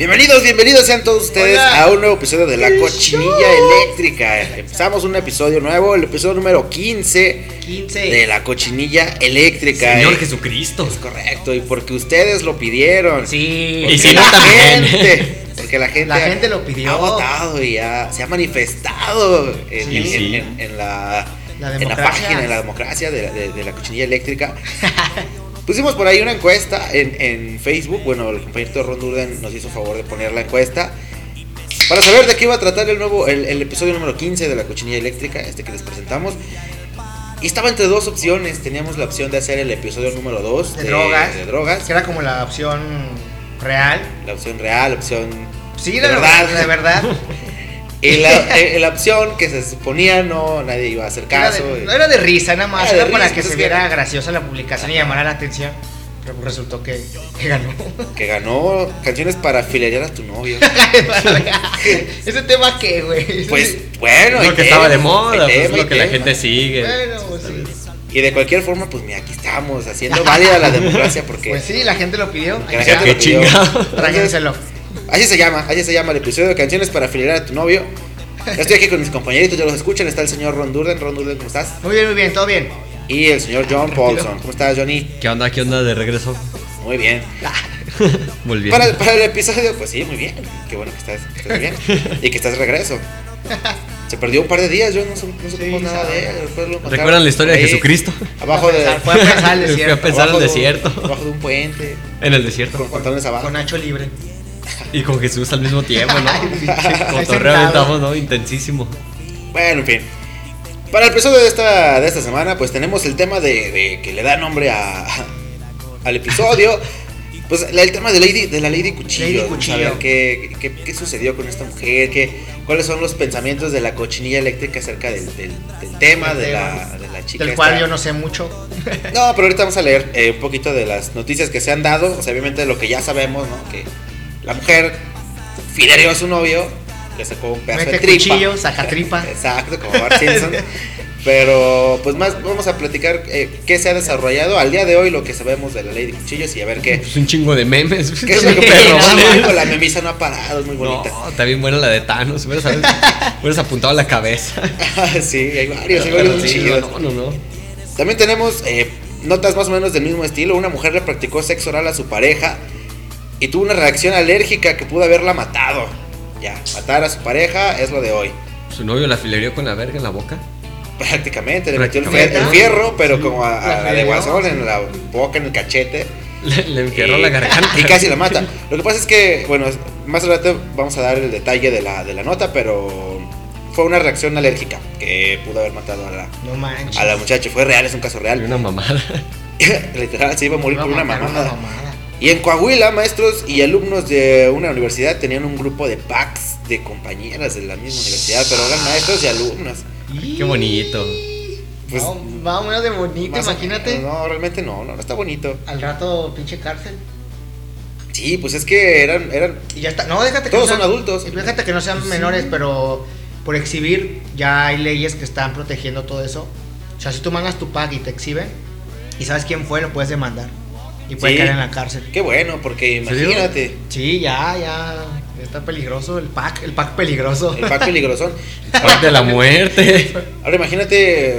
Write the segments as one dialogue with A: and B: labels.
A: Bienvenidos, bienvenidos sean todos ustedes
B: Hola.
A: a un nuevo episodio de La Cochinilla Eléctrica. Empezamos un episodio nuevo, el episodio número 15
B: 15.
A: de La Cochinilla Eléctrica.
C: Señor
A: ¿eh?
C: Jesucristo.
A: Es correcto, y porque ustedes lo pidieron.
B: Sí.
A: Porque
C: Y si no, también.
A: gente, porque la gente,
B: La gente lo pidió.
A: ha votado y ha- se ha manifestado en,
C: Sí,
A: en-
C: sí.
A: en- en la,
B: La
A: en la
B: democracia.
A: página, en la democracia de la, de- de la cochinilla eléctrica. Pusimos por ahí una encuesta en, en Facebook. Bueno, el compañero Ron Durden nos hizo favor de poner la encuesta. Para saber de qué iba a tratar el nuevo, el, el episodio número 15 de la cochinilla eléctrica, este que les presentamos. Y estaba entre dos opciones. Teníamos la opción de hacer el episodio número 2
B: De drogas.
A: de drogas.
B: Que era como la opción real.
A: La opción real, la opción
B: Sí,
A: de
B: la
A: verdad.
B: verdad. De verdad.
A: Y la, eh, la opción que se suponía no, nadie iba a hacer
B: Era
A: caso.
B: de,
A: y-
B: no era de risa, nada más.
A: Era de
B: Era para
A: risa,
B: que se
A: que
B: viera
A: era-
B: graciosa la publicación y llamara la atención. Pero pues resultó que, que ganó.
A: Que ganó canciones para filerear a tu novio.
B: ¿Ese tema qué, güey?
A: Pues bueno,
C: Es lo que estaba de moda, pues,
A: tema,
C: es lo que la gente sigue.
B: Bueno, pues sí.
A: Y de cualquier forma, pues mira, aquí estamos haciendo válida la democracia porque
B: Pues sí, la gente lo pidió.
A: Que la gente lo pidió.
B: Tráigenselo.
A: Así se llama, así se llama el episodio de canciones para filerear a tu novio. Estoy aquí con mis compañeritos, ya los escuchan. Está el señor Ron Durden. Ron Durden, ¿cómo estás?
B: Muy bien, muy bien, todo bien.
A: Y el señor John Paulson. ¿Cómo estás, Johnny?
C: ¿Qué onda? ¿Qué onda de regreso?
A: Muy bien.
C: Volviendo.
A: Para, para el episodio, pues sí, muy bien. Qué bueno que estás, que estás bien. y que estás de regreso. Se perdió un par de días, yo no, no supimos
B: Sí,
A: nada
B: sabe.
A: de él.
C: ¿Recuerdan la historia de Jesucristo?
A: Abajo de.
B: Fue a pensar al
C: Fui a
B: desierto.
C: pensar
A: abajo
C: al
A: de un-
C: desierto.
A: Abajo de un puente.
C: En el desierto.
A: Con pantalones abajo.
B: Con Nacho libre.
C: Y con Jesús al mismo tiempo, ¿no? Cotorreo aventamos, ¿no? Intensísimo.
A: Bueno, en fin. Para el episodio de esta, de esta semana, pues tenemos el tema de, de que le da nombre a, al episodio. Pues el tema de, Lady, de la Lady Cuchillo.
B: Lady Cuchillo.
A: ver qué, qué, qué sucedió con esta mujer, qué, cuáles son los pensamientos de la cochinilla eléctrica acerca del, del- del tema de la, de la chica.
B: Del cual
A: esta.
B: yo no sé mucho.
A: No, pero ahorita vamos a leer eh, un poquito de las noticias que se han dado. O sea, obviamente lo que ya sabemos, ¿no? Que la mujer filereó a su novio, le sacó un pedazo
B: Mete
A: de tripa.
B: cuchillo, saca tripa.
A: Exacto, como Bart Simpson. Pero pues más vamos a platicar eh, qué se ha desarrollado al día de hoy, lo que sabemos de la ley de cuchillos y a ver qué,
C: Pues un chingo de memes.
A: qué es lo que
C: Perro, ¿vale?
A: La memisa no ha parado, es muy bonita.
C: No, está bien buena la de Thanos. Hubieras, hubieras apuntado a la cabeza.
A: sí, hay varios, hay varios
C: Sí, no, no, no.
A: También tenemos eh, notas más o menos del mismo estilo. Una mujer le practicó sexo oral a su pareja y tuvo una reacción alérgica que pudo haberla matado. Ya, matar a su pareja es lo de hoy.
C: Su novio la filerió con la verga en la boca.
A: Prácticamente, le metió el
C: Prácticamente.
A: fierro, el fierro, pero como a,
B: La
A: de guasón
B: sí.
A: en la boca, en el cachete.
C: Le, le enfierró
A: y,
C: la garganta.
A: Y casi la mata. Lo que pasa es que, bueno, más adelante vamos a dar el detalle de la, de la nota, pero fue una reacción alérgica que pudo haber matado a la,
B: No manches.
A: a la muchacha. Fue real, es un caso
C: Y
A: real.
C: Una mamada.
A: Literal, se iba a morir por una mamada.
B: mamada.
A: Y en Coahuila, maestros y alumnos de una universidad tenían un grupo de packs de compañeras de la misma universidad, pero eran maestros y alumnos.
C: Qué bonito.
A: Pues,
B: no, menos de bonito, imagínate.
A: menos, No, realmente no, no, no está bonito.
B: Al rato, pinche cárcel.
A: Sí, pues es que eran, eran
B: Y ya está. No, déjate que
A: Todos
B: no
A: son adultos.
B: y Déjate que no sean menores, pero por exhibir ya hay leyes que están protegiendo todo eso. O sea, si tú mandas tu pack y te exhiben y sabes quién fue, lo puedes demandar. Y puedes
A: Sí.
B: caer en la cárcel.
A: Qué bueno, porque imagínate,
B: Sí, ya, ya. Está peligroso el pack, el pack peligroso.
A: el pack peligrosón.
C: Pack de la muerte.
A: Ahora imagínate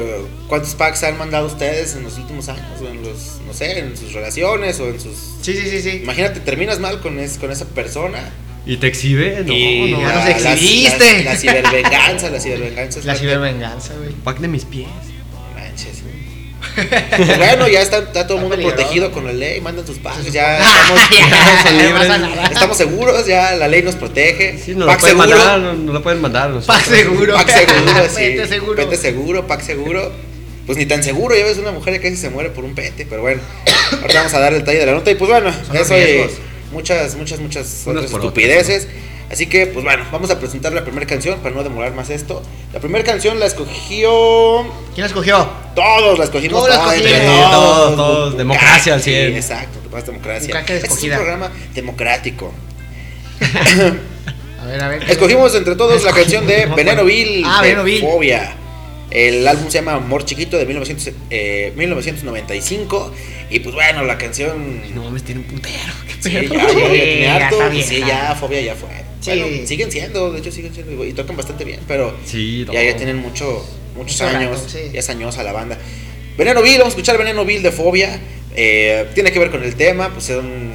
A: cuántos packs han mandado ustedes en los últimos años, o en los, no sé, en sus relaciones o en sus...
B: Sí, sí, sí, sí.
A: Imagínate, terminas mal con, es- con esa persona
C: ¿Y te exhibe? No,
A: y
C: no.
B: ya
A: la,
B: nos
A: la-
B: exhibiste.
A: La, la cibervenganza, la cibervenganza.
B: La cibervenganza, güey.
C: Pack de mis pies.
A: Pues bueno, ya está, está todo el mundo
B: peligroso.
A: protegido con la ley, mandan tus packs, ya estamos,
B: no
A: estamos seguros, ya la ley nos protege.
C: Sí, no
A: Pack
C: lo pueden
A: seguro.
C: mandar, no, no lo pueden mandar. nosotros.
B: Pack seguro.
A: Pack seguro, sí.
B: Pete seguro.
A: Pete seguro, pack seguro. Pues ni tan seguro, ya ves una mujer que casi se muere por un pete, pero bueno, ahorita vamos a dar el detalle de la nota y pues bueno,
B: Son
A: eso y muchas, muchas, muchas otras estupideces. Así que, pues bueno, vamos a presentar la primera canción para no demorar más esto. La primera canción la escogió.
B: ¿Quién la escogió?
A: Todos la escogimos.
B: Todos la
A: Ay,
B: escogimos.
A: entre
C: Todos, todos, democracia al
A: Sí,
C: 100.
A: exacto, más democracia. Este es un programa democrático.
B: A ver, a ver.
A: Escogimos entre todos la canción de
B: No,
A: Veneno. Bill.
B: Ah,
A: de
B: Veneno Bill.
A: Fobia. El álbum se llama Amor Chiquito de 1900, eh, 1995. Y pues bueno, la canción.
C: No mames, tiene un putero.
A: Sí, ya,
C: pedo.
A: ya, ya tiene harto, sí, ya, Fobia ya fue.
B: Sí.
A: Bueno, siguen siendo, de hecho siguen siendo. Y tocan bastante bien, pero
C: Sí,
A: ya, ya tienen mucho, muchos
B: Mucho
A: años.
B: rato, sí.
A: Ya es añosa la banda. Veneno Bill, vamos a escuchar Veneno Bill de Fobia. Eh, tiene que ver con el tema, pues.
B: Sí,
C: Es un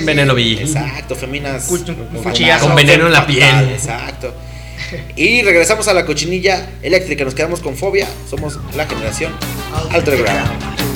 B: sí,
C: veneno
B: sí.
C: vil.
A: Exacto, feminas. Con-
B: un cuchillazo.
C: Con veneno en la
A: fatal,
C: piel.
A: Exacto. Y regresamos a la cochinilla eléctrica. Nos quedamos con fobia. Somos la generación Underground.
D: Dicen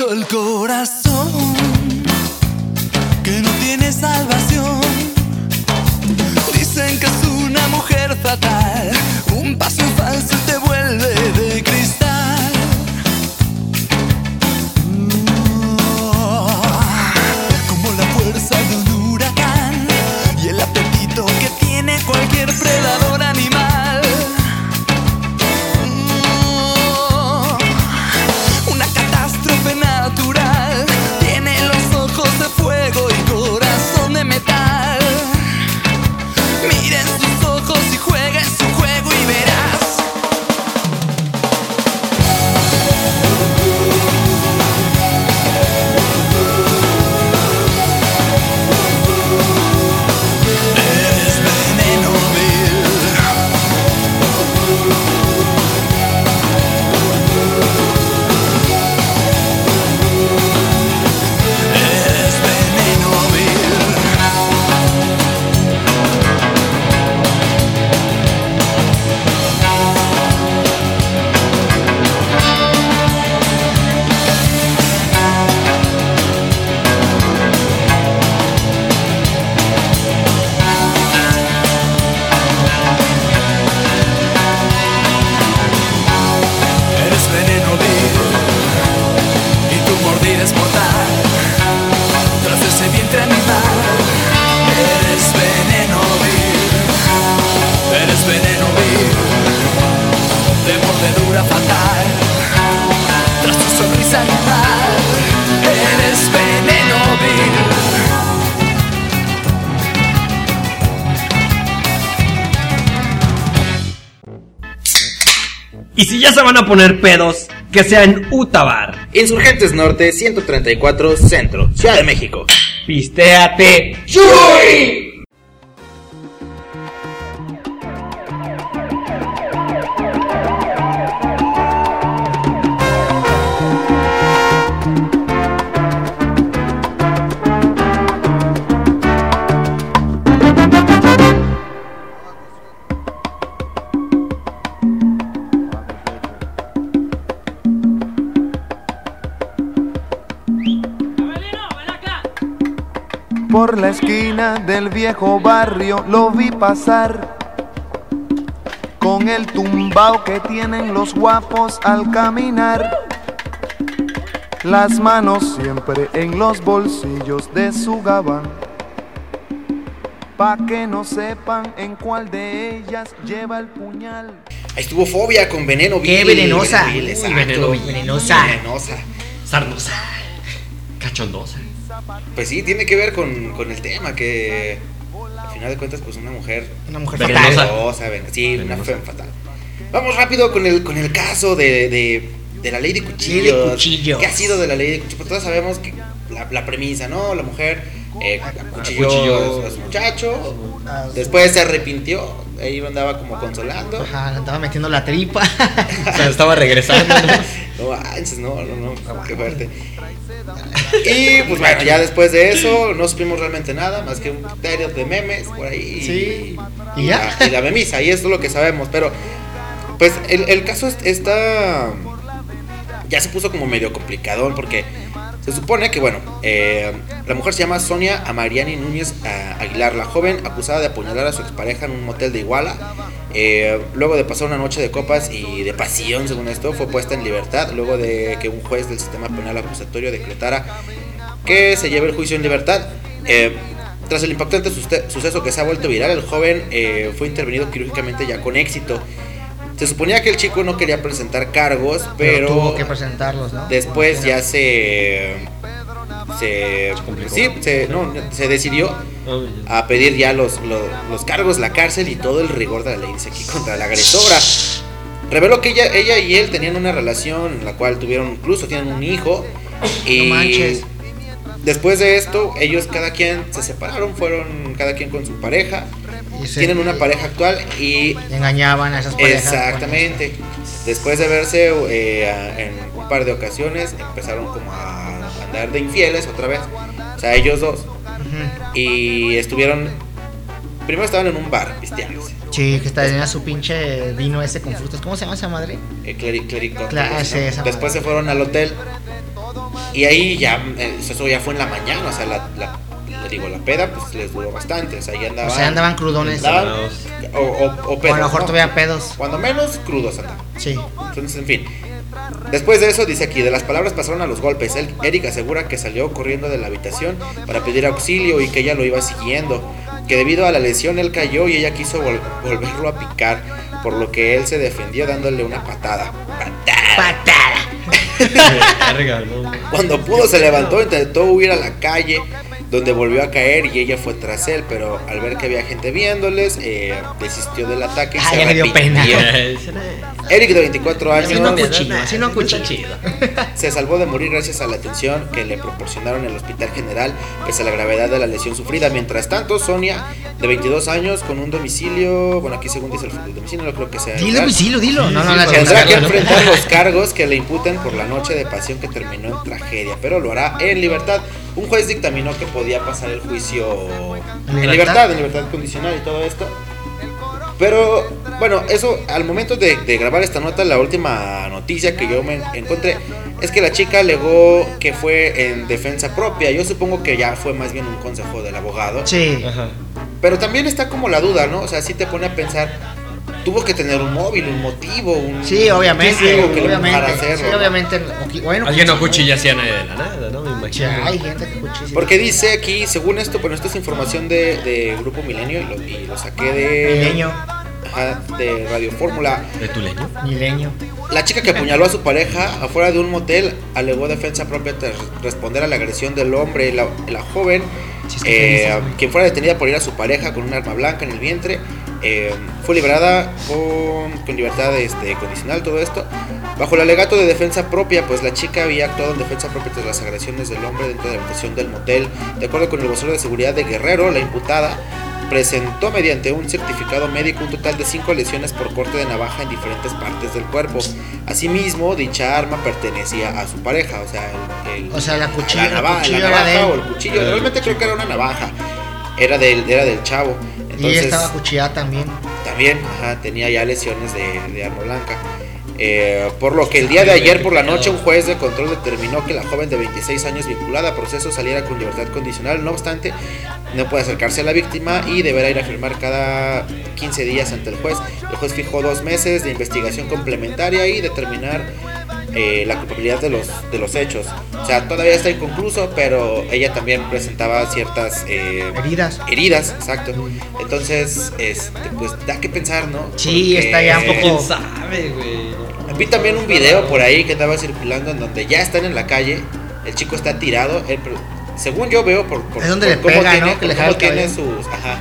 C: little go. Van a poner pedos, que sea en Utabar.
A: Insurgentes Norte 134 Centro, Ciudad de México.
C: Pistéate.
E: Por la esquina del viejo barrio lo vi pasar con el tumbao que tienen los guapos al caminar. Las manos siempre en los bolsillos de su gabán. Pa' que no sepan en cuál de ellas lleva el puñal.
A: Ahí estuvo Fobia con Veneno
B: Qué venenosa.
A: Vil,
B: Uy.
C: Veneno Vil.
B: Venenosa.
A: Venenosa.
C: Sarnosa. Cachondosa.
A: Pues sí, tiene que ver con, con el tema que al final de cuentas pues una mujer
B: Una mujer
C: Venenosa.
B: fatal.
A: venenosa, ven- sí, una
C: Venenosa.
A: femme fatal. Vamos rápido con el con el caso de, de, de la ley de cuchillos.
B: Cuchillos.
A: ¿Qué ha sido de la ley de cuchillos? Pues todos sabemos que la, la premisa, ¿no? La mujer eh, Acuchilló. a su muchacho, después se arrepintió, ahí andaba como consolando.
B: Ajá, le andaba metiendo la tripa.
C: O sea, estaba regresando, ¿no?
A: No manches, no, no, no, qué fuerte. Y pues bueno, ya después de eso no supimos realmente nada, más que un criterio de memes por ahí.
B: Sí.
A: Y, la, y la memisa, y esto es lo que sabemos, pero pues el, el caso es- está... Ya se puso como medio complicado porque se supone que, bueno, eh, la mujer se llama Sonia Amariani Núñez ah, Aguilar, la joven acusada de apuñalar a su expareja en un motel de Iguala. Eh, luego de pasar una noche de copas y de pasión, según esto, fue puesta en libertad luego de que un juez del sistema penal acusatorio decretara que se lleve el juicio en libertad. Eh, tras el impactante suceso que se ha vuelto viral, el joven eh, fue intervenido quirúrgicamente ya con éxito. Se suponía que el chico no quería presentar cargos, pero,
B: Pero tuvo que presentarlos, ¿no?
A: después ya se se sí, se, no, se decidió a pedir ya los, los, los cargos, la cárcel y todo el rigor de la ley dice aquí contra la agresora. Reveló que ella, ella y él tenían una relación en la cual tuvieron incluso tienen un hijo y
B: No manches.
A: después de esto ellos cada quien se separaron, fueron cada quien con su pareja,
B: Y se-
A: tienen una pareja actual y
B: Engañaban a esas parejas.
A: Exactamente. Después de verse eh, en un par de ocasiones, empezaron como a andar de infieles otra vez. O sea, ellos dos. Y estuvieron. Primero estaban en un bar, pisteándose.
B: Sí, que tenía su pinche vino ese con frutas. ¿Cómo se llama esa madre?
A: Eh,
B: esa
A: Después
B: madre.
A: se fueron al hotel. Y ahí ya. eh, Eso ya fue en la mañana. O sea, la, digo, la peda pues les duró bastante. O sea, ya andaban.
B: O sea, andaban crudones.
A: andaban- o, o, o
B: O
A: pedos,
B: a lo mejor
A: ¿no?
B: todavía pedos.
A: Cuando menos, crudos andaban.
B: Sí.
A: Entonces, en fin. Después de eso, dice aquí, de las palabras pasaron a los golpes. Él, Eric asegura que salió corriendo de la habitación para pedir auxilio y que ella lo iba siguiendo. Que debido a la lesión él cayó y ella quiso vol- volverlo a picar, por lo que él se defendió dándole una patada. ¡Patada!
B: Patada.
A: Cuando pudo se levantó, intentó huir a la calle, donde volvió a caer y ella fue tras él, pero al ver que había gente viéndoles, eh, desistió del ataque y
B: Ah,
A: se
B: ya le dio pena.
A: arrepintió. Eric de 24 años
B: Así no cuchillo, así no cuchillo.
A: se salvó de morir gracias a la atención que le proporcionaron en el hospital general, pese a la gravedad de la lesión sufrida. Mientras tanto, Sonia, de 22 años, con un domicilio, bueno, aquí según dice el domicilio, no creo que sea.
B: Dilo, domicilio, dilo. No, no,
C: para
A: Tendrá que
C: ¿no?
A: enfrentar los cargos que le imputen por la noche de pasión que terminó en tragedia, pero lo hará en libertad. Un juez dictaminó que podía pasar el juicio
B: ¿En libertad,
A: en libertad condicional y todo esto. Pero bueno, eso al momento de, de grabar esta nota, la última noticia que yo me encontré es que la chica alegó que fue en defensa propia. Yo supongo que ya fue más bien un consejo del abogado.
B: Sí.
C: Ajá.
A: Pero también está como la duda, ¿no? O sea, sí te pone a pensar, tuvo que tener un móvil, un motivo, un...
B: Sí, obviamente.
A: Sí, algo que le
B: obviamente.
A: empujara a hacerlo,
B: sí, obviamente. Bueno,
C: Alguien no
B: cuchilla.
C: así a nadie de la nada, ¿no? Me imagino.
B: hay gente que cuchilla.
A: Porque dice aquí, según esto, bueno, esto es información de, de Grupo Milenio y lo, y lo saqué de...
B: Milenio.
A: Ajá, de Radio Fórmula.
C: ¿De tu leño?
B: Milenio.
A: La chica que apuñaló a su pareja afuera de un motel alegó defensa propia tras responder a la agresión del hombre. La, la joven
B: Sí, es que te
A: Eh, quien fuera detenida por ir a su pareja con un arma blanca en el vientre, eh, fue liberada con, con libertad este, condicional, todo esto, bajo el alegato de defensa propia, pues la chica había actuado en defensa propia tras las agresiones del hombre dentro de la habitación del motel. De acuerdo con el vocero de seguridad de Guerrero, la imputada presentó mediante un certificado médico un total de cinco lesiones por corte de navaja en diferentes partes del cuerpo. Asimismo, dicha arma pertenecía a su pareja, o sea, el, el-
B: O sea, la cuchilla-
A: la, nava- la navaja o el cuchillo. Realmente creo que era una navaja. Era del, era del chavo.
B: Y ella
A: Entonces,
B: estaba cuchillada también.
A: también ajá, tenía ya lesiones de, de arma blanca. Eh, por lo que el día de ayer por la noche un juez de control determinó que la joven de 26 años vinculada a proceso saliera con libertad condicional. No obstante, no puede acercarse a la víctima y deberá ir a firmar cada 15 días ante el juez. El juez fijó dos meses de investigación complementaria y determinar eh, la culpabilidad de los, de los hechos. O sea, todavía está inconcluso, pero ella también presentaba ciertas eh,
B: Heridas.
A: heridas, exacto. Entonces, este, pues da que pensar, ¿no?
B: Sí, está ya un
A: Porque
B: poco-
C: ¿Quién sabe, güey?
A: Vi también un video por ahí que estaba circulando en donde ya están en la calle, el chico está tirado, él, según yo veo por, por-
B: Es donde
A: por
B: le
A: cómo
B: pega,
A: tiene,
B: ¿no? Que le
A: cómo tiene sus, ajá,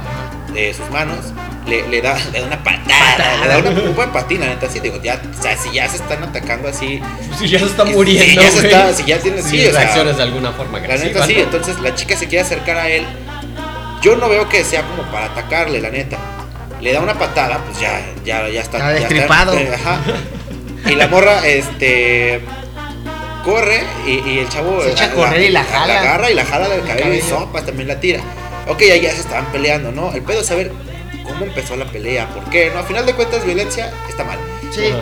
A: de sus manos, le, le da, le da una patada, le da una, un buen patín, la neta, sí, digo, ya, o sea, si ya se están atacando así,
C: Si ya se está muriendo,
A: ya se está- si ya tiene- sí,
C: Sí,
A: o sea,
C: reacciones de alguna forma
A: La neta sí,
C: ¿no?
A: entonces la chica se quiere acercar a él. Yo no veo que sea como para atacarle, la neta. Le da una patada, pues ya, ya, ya está.
B: Está
A: ya
B: destripado.
A: eh, ajá. Y la morra, este. Corre y, y el chavo.
B: Se echa a correr y la jala.
A: agarra y la jala del
B: El
A: cabello y
B: cabello.
A: sopa, también la tira. Ok, ya, ya se estaban peleando, ¿no? El pedo es saber cómo empezó la pelea, por qué, ¿no? A final de cuentas, violencia está mal.
B: Sí.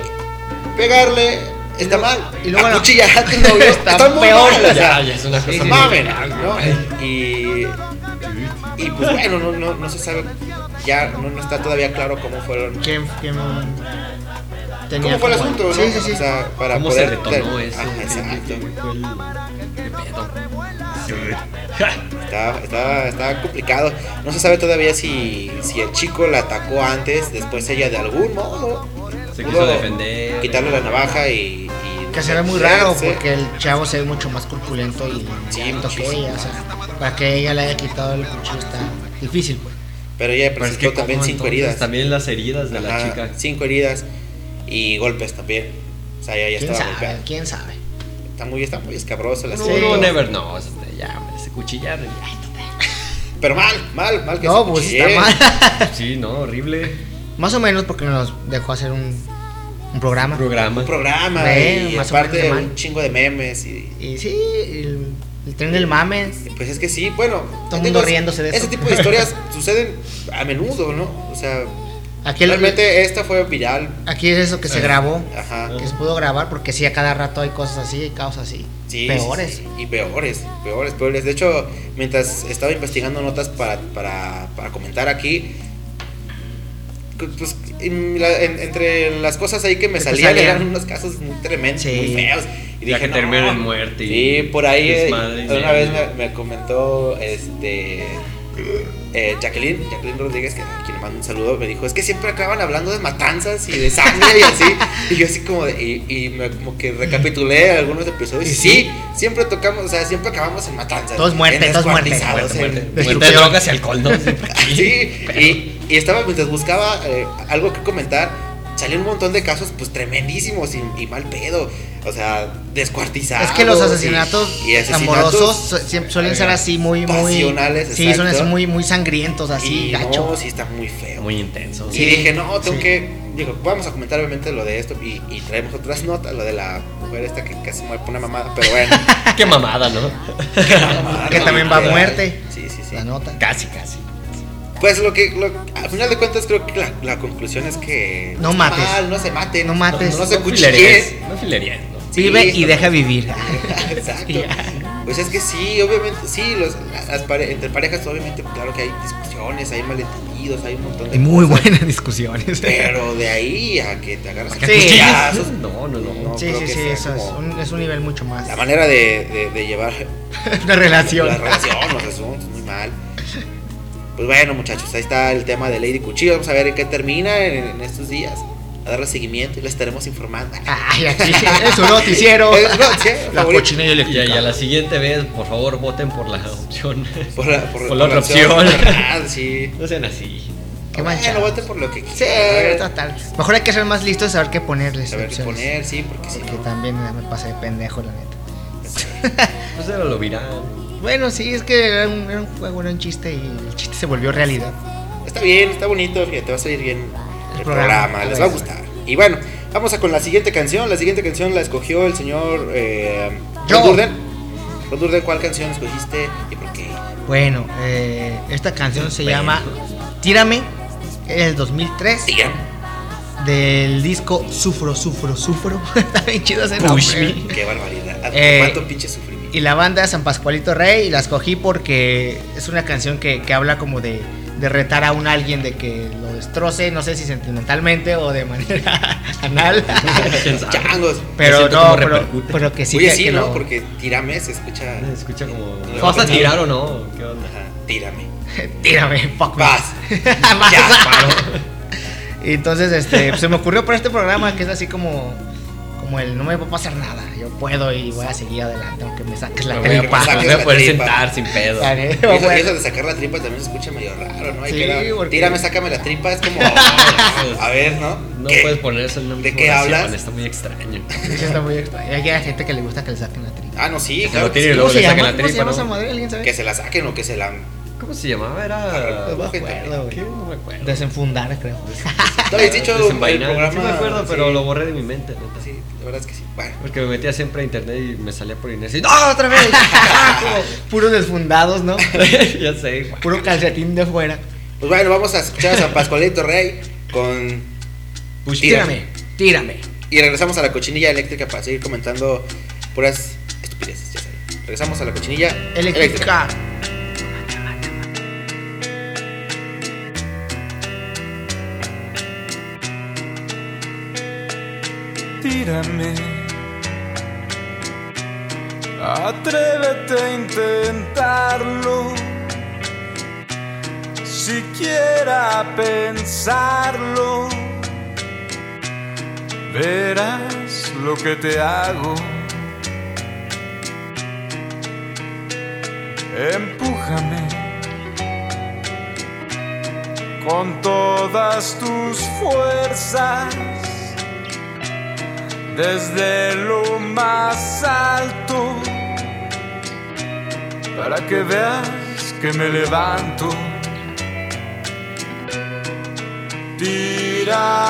A: Pegarle está mal.
B: y luego la-
A: Acuchillar a tu novio
B: Está
A: está, muy
B: peor.
A: mal. o sea,
C: Ya, ya es una cosa
A: Sí, mamen, ¿no? Y, y pues bueno, no, no, no se sabe, ya no, no está todavía claro cómo fueron,
B: ¿Quién, quién tenía
A: cómo fue el asunto, ¿no?
B: Sí, sí, sí.
A: O sea, para
C: ¿Cómo
A: poder
C: se detonó eso?
A: Ajá,
C: ¿Qué-
A: exacto.
C: qué- qué
A: está, está complicado. No se sabe todavía si, si el chico la atacó antes, después ella de algún modo
C: Se quiso defender.
A: quitarle la navaja y, y
B: Que se ve muy raro porque el chavo se ve mucho más corpulento y
A: Sí,
B: que ella. O sea, para que ella le haya quitado el cuchillo está difícil, pues.
A: Pero ella
C: Pero es
A: presentó
C: que
A: también
C: ¿cómo
A: cinco
C: entonces?
A: heridas.
C: También las heridas de la chica.
A: Cinco heridas y golpes también. O sea, ya, ya
B: ¿Quién
A: estaba
B: sabe?
A: golpeada.
B: ¿Quién sabe?
A: Está muy, está muy escabroso la
C: No,
A: serie.
C: no, never no. este, Ya, hombre, ese cuchillar. ay,
A: Pero mal, mal, mal que
B: No,
A: se
B: pues está mal.
C: Sí, no, horrible.
B: Más o menos porque nos dejó hacer un, un programa.
C: Programa.
A: Un programa
B: Ve,
A: y
B: más o menos
A: aparte
B: de
A: un chingo de memes y
B: Y sí, el, el tren del mame.
A: pues es que sí, bueno,
B: Todo el mundo riéndose de eso.
A: Ese tipo de historias suceden a menudo, ¿no? O sea,
B: Aquí, el-
A: realmente esta fue viral.
B: aquí es eso que se
C: Eh.
B: grabó.
A: Ajá.
B: Que se pudo grabar porque sí, a cada rato hay cosas así, hay causas así.
A: Sí,
B: peores.
A: sí, sí, Y peores, peores, peores. De hecho, mientras estaba investigando notas para, para, para comentar aquí, pues en la- en- entre las cosas ahí que me salían
B: salían.
A: eran unos casos muy tremendos,
B: Sí.
A: muy feos. Y
C: Ya que
A: no.
C: en muerte y
A: Sí, por ahí eh,
C: y
A: una vez me, me comentó este eh, Jacqueline, Jacqueline Rodríguez, que a quien le mando un saludo, me dijo, es que siempre acaban hablando de matanzas y de sangre y así. y yo así como de, y, y me, como que recapitulé algunos episodios. Y sí,
B: sí.
A: siempre tocamos, o sea, siempre acabamos en matanzas.
B: Todo es muerte,
A: en
B: todo es muerte,
A: descuartizados,
B: muerte,
A: en-
B: muerte.
C: Muerte de drogas y alcohol, ¿no?
A: Sí, y, y estaba mientras buscaba eh, algo que comentar, salió un montón de casos pues tremendísimos y, y mal pedo. O sea, descuartizados.
B: Es que los
A: y-
B: asesinatos,
A: y asesinatos
B: amorosos suelen ser así muy, muy.
A: pasionales,
B: Sí, suelen
A: exacto.
B: ser muy, muy sangrientos, así,
A: y
B: gacho.
A: no, sí está muy feo.
C: Muy intenso.
A: y dije, no, tengo
B: sí.
A: que. Digo, vamos a comentar obviamente lo de esto y, y traemos otras notas, lo de la mujer esta que casi muere por una mamada, pero bueno.
C: Qué mamada, ¿no?
B: que también va a muerte.
A: Sí, sí, sí.
B: La nota.
C: Casi, casi.
A: Pues lo que, lo- al final de cuentas creo que la, la conclusión es que
B: No mates.
A: mal, no se maten,
B: No mates.
A: no, se
C: no
A: cuchilleen.
C: filerías. No filerías, ¿no?
A: Sí,
B: Vive y deja vivir.
A: Exacto. Pues es que sí, obviamente, sí, los, las pare- entre parejas obviamente, claro que hay discusiones, hay malentendidos, hay un montón de
B: muy
A: cosas,
B: buenas discusiones.
A: Pero de ahí a que te agarras
B: Sí.
C: No, no, no.
A: No
B: sí,
A: creo
B: sí,
A: que
B: sí, eso es un, es un nivel mucho más.
A: la manera de, de- de llevar
B: Una relación.
A: la relación, los asuntos, muy mal. Pues bueno, muchachos, ahí está el tema de Lady Cuchillo. Vamos a ver en qué termina en, en estos días. A darle seguimiento y les estaremos informando.
B: Ay, aquí es un noticiero.
A: Es noticiero
B: La
C: Y,
B: eléctrica.
C: y a la siguiente vez, por favor, voten por la opción.
A: Por la, por,
C: Por la otra opción.
A: Ah, sí.
C: No sean así.
B: Qué
A: Bueno,
B: manchado.
A: voten por lo que
B: Sí,
A: quieran.
B: total. Mejor hay que ser más listos y saber qué ponerles.
A: Saber qué poner, sí, porque si
B: Porque
A: no.
B: también me pasé de pendejo, la neta.
C: Pues era lo viral.
B: Bueno, sí, es que era un, era un juego, era un chiste y el chiste se volvió realidad.
A: Está bien, está bonito, fíjate, va a salir bien el,
B: programa,
A: les va a gustar. Y bueno, vamos a con la siguiente canción. La siguiente canción la escogió el señor eh. Ron Durden. Ron Durden, ¿cuál canción escogiste y por qué?
B: Bueno, eh, esta canción se
C: Bueno.
B: llama Tírame, es del 2003,
A: Digan,
B: del disco Sufro, Sufro, Sufro. Está bien chido ese nombre.
C: Push me.
A: qué barbaridad.
B: Eh,
A: ¿Cuánto pinche sufrimiento?
B: Y la banda San Pascualito Rey y la escogí porque es una canción que, que habla como de, de retar a un alguien de que lo destroce, no sé si sentimentalmente o de manera anal.
A: Changos.
B: pero no, pero, pero que sí.
A: Oye,
B: que-
A: sí,
B: que
A: ¿no?
B: lo-
A: Porque tirame se escucha.
C: Se escucha como. ¿Vas a tirar o no? ¿Qué onda?
A: Ajá, tírame.
B: Tírame, fuck me.
A: Vas.
B: Vas.
A: Ya, paro.
B: Y entonces este, pues, se me ocurrió por este programa que es así como, como el no me va a pasar nada, yo puedo y voy a seguir adelante aunque me saques la tripa.
A: me
C: voy a poder sentar sin pedo.
B: Neta,
A: Y eso, y
B: bueno.
A: eso de sacar la tripa también se escucha medio raro, ¿no? Hay
B: Sí,
A: que
B: porque-
A: Tírame, sácame la tripa, es como. a ver, ¿no?
C: No
A: ¿Qué?
C: puedes poner eso en una
A: ¿De qué
C: oración,
A: hablas?
C: Está muy extraño.
B: Sí, está muy extraño. Hay gente que le gusta que le saquen la tripa.
A: Ah, no, sí, claro. que
C: la
B: ¿Cómo se
C: tripa,
B: llama
C: ¿no?
B: esa madre? ¿Alguien sabe?
A: Que se la saquen o que se la.
C: ¿Cómo se llamaba? Era.
B: No me acuerdo.
C: No me acuerdo.
B: Desenfundar, creo.
A: No habéis dicho el programa.
C: Sí me acuerdo, pero
A: sí.
C: lo borré de mi mente, neta.
A: Sí, la verdad es que sí. Bueno.
C: Porque me metía siempre a internet y me salía por Inés y ¡No, otra vez!
B: Puros desfundados, ¿no?
C: ya sé, güey.
B: Puro calcetín de fuera.
A: Pues bueno, vamos a escuchar a San Pascualito Rey con.
C: Push
A: Tírame.
B: Tírame.
A: Y regresamos a la cochinilla eléctrica para seguir comentando puras estupideces, ya saben. Regresamos a la cochinilla
B: Eléctrica.
E: Tírame. Atrévete a intentarlo. Siquiera pensarlo. Verás lo que te hago. Empújame con todas tus fuerzas desde lo más alto para que veas que me levanto. Tírame,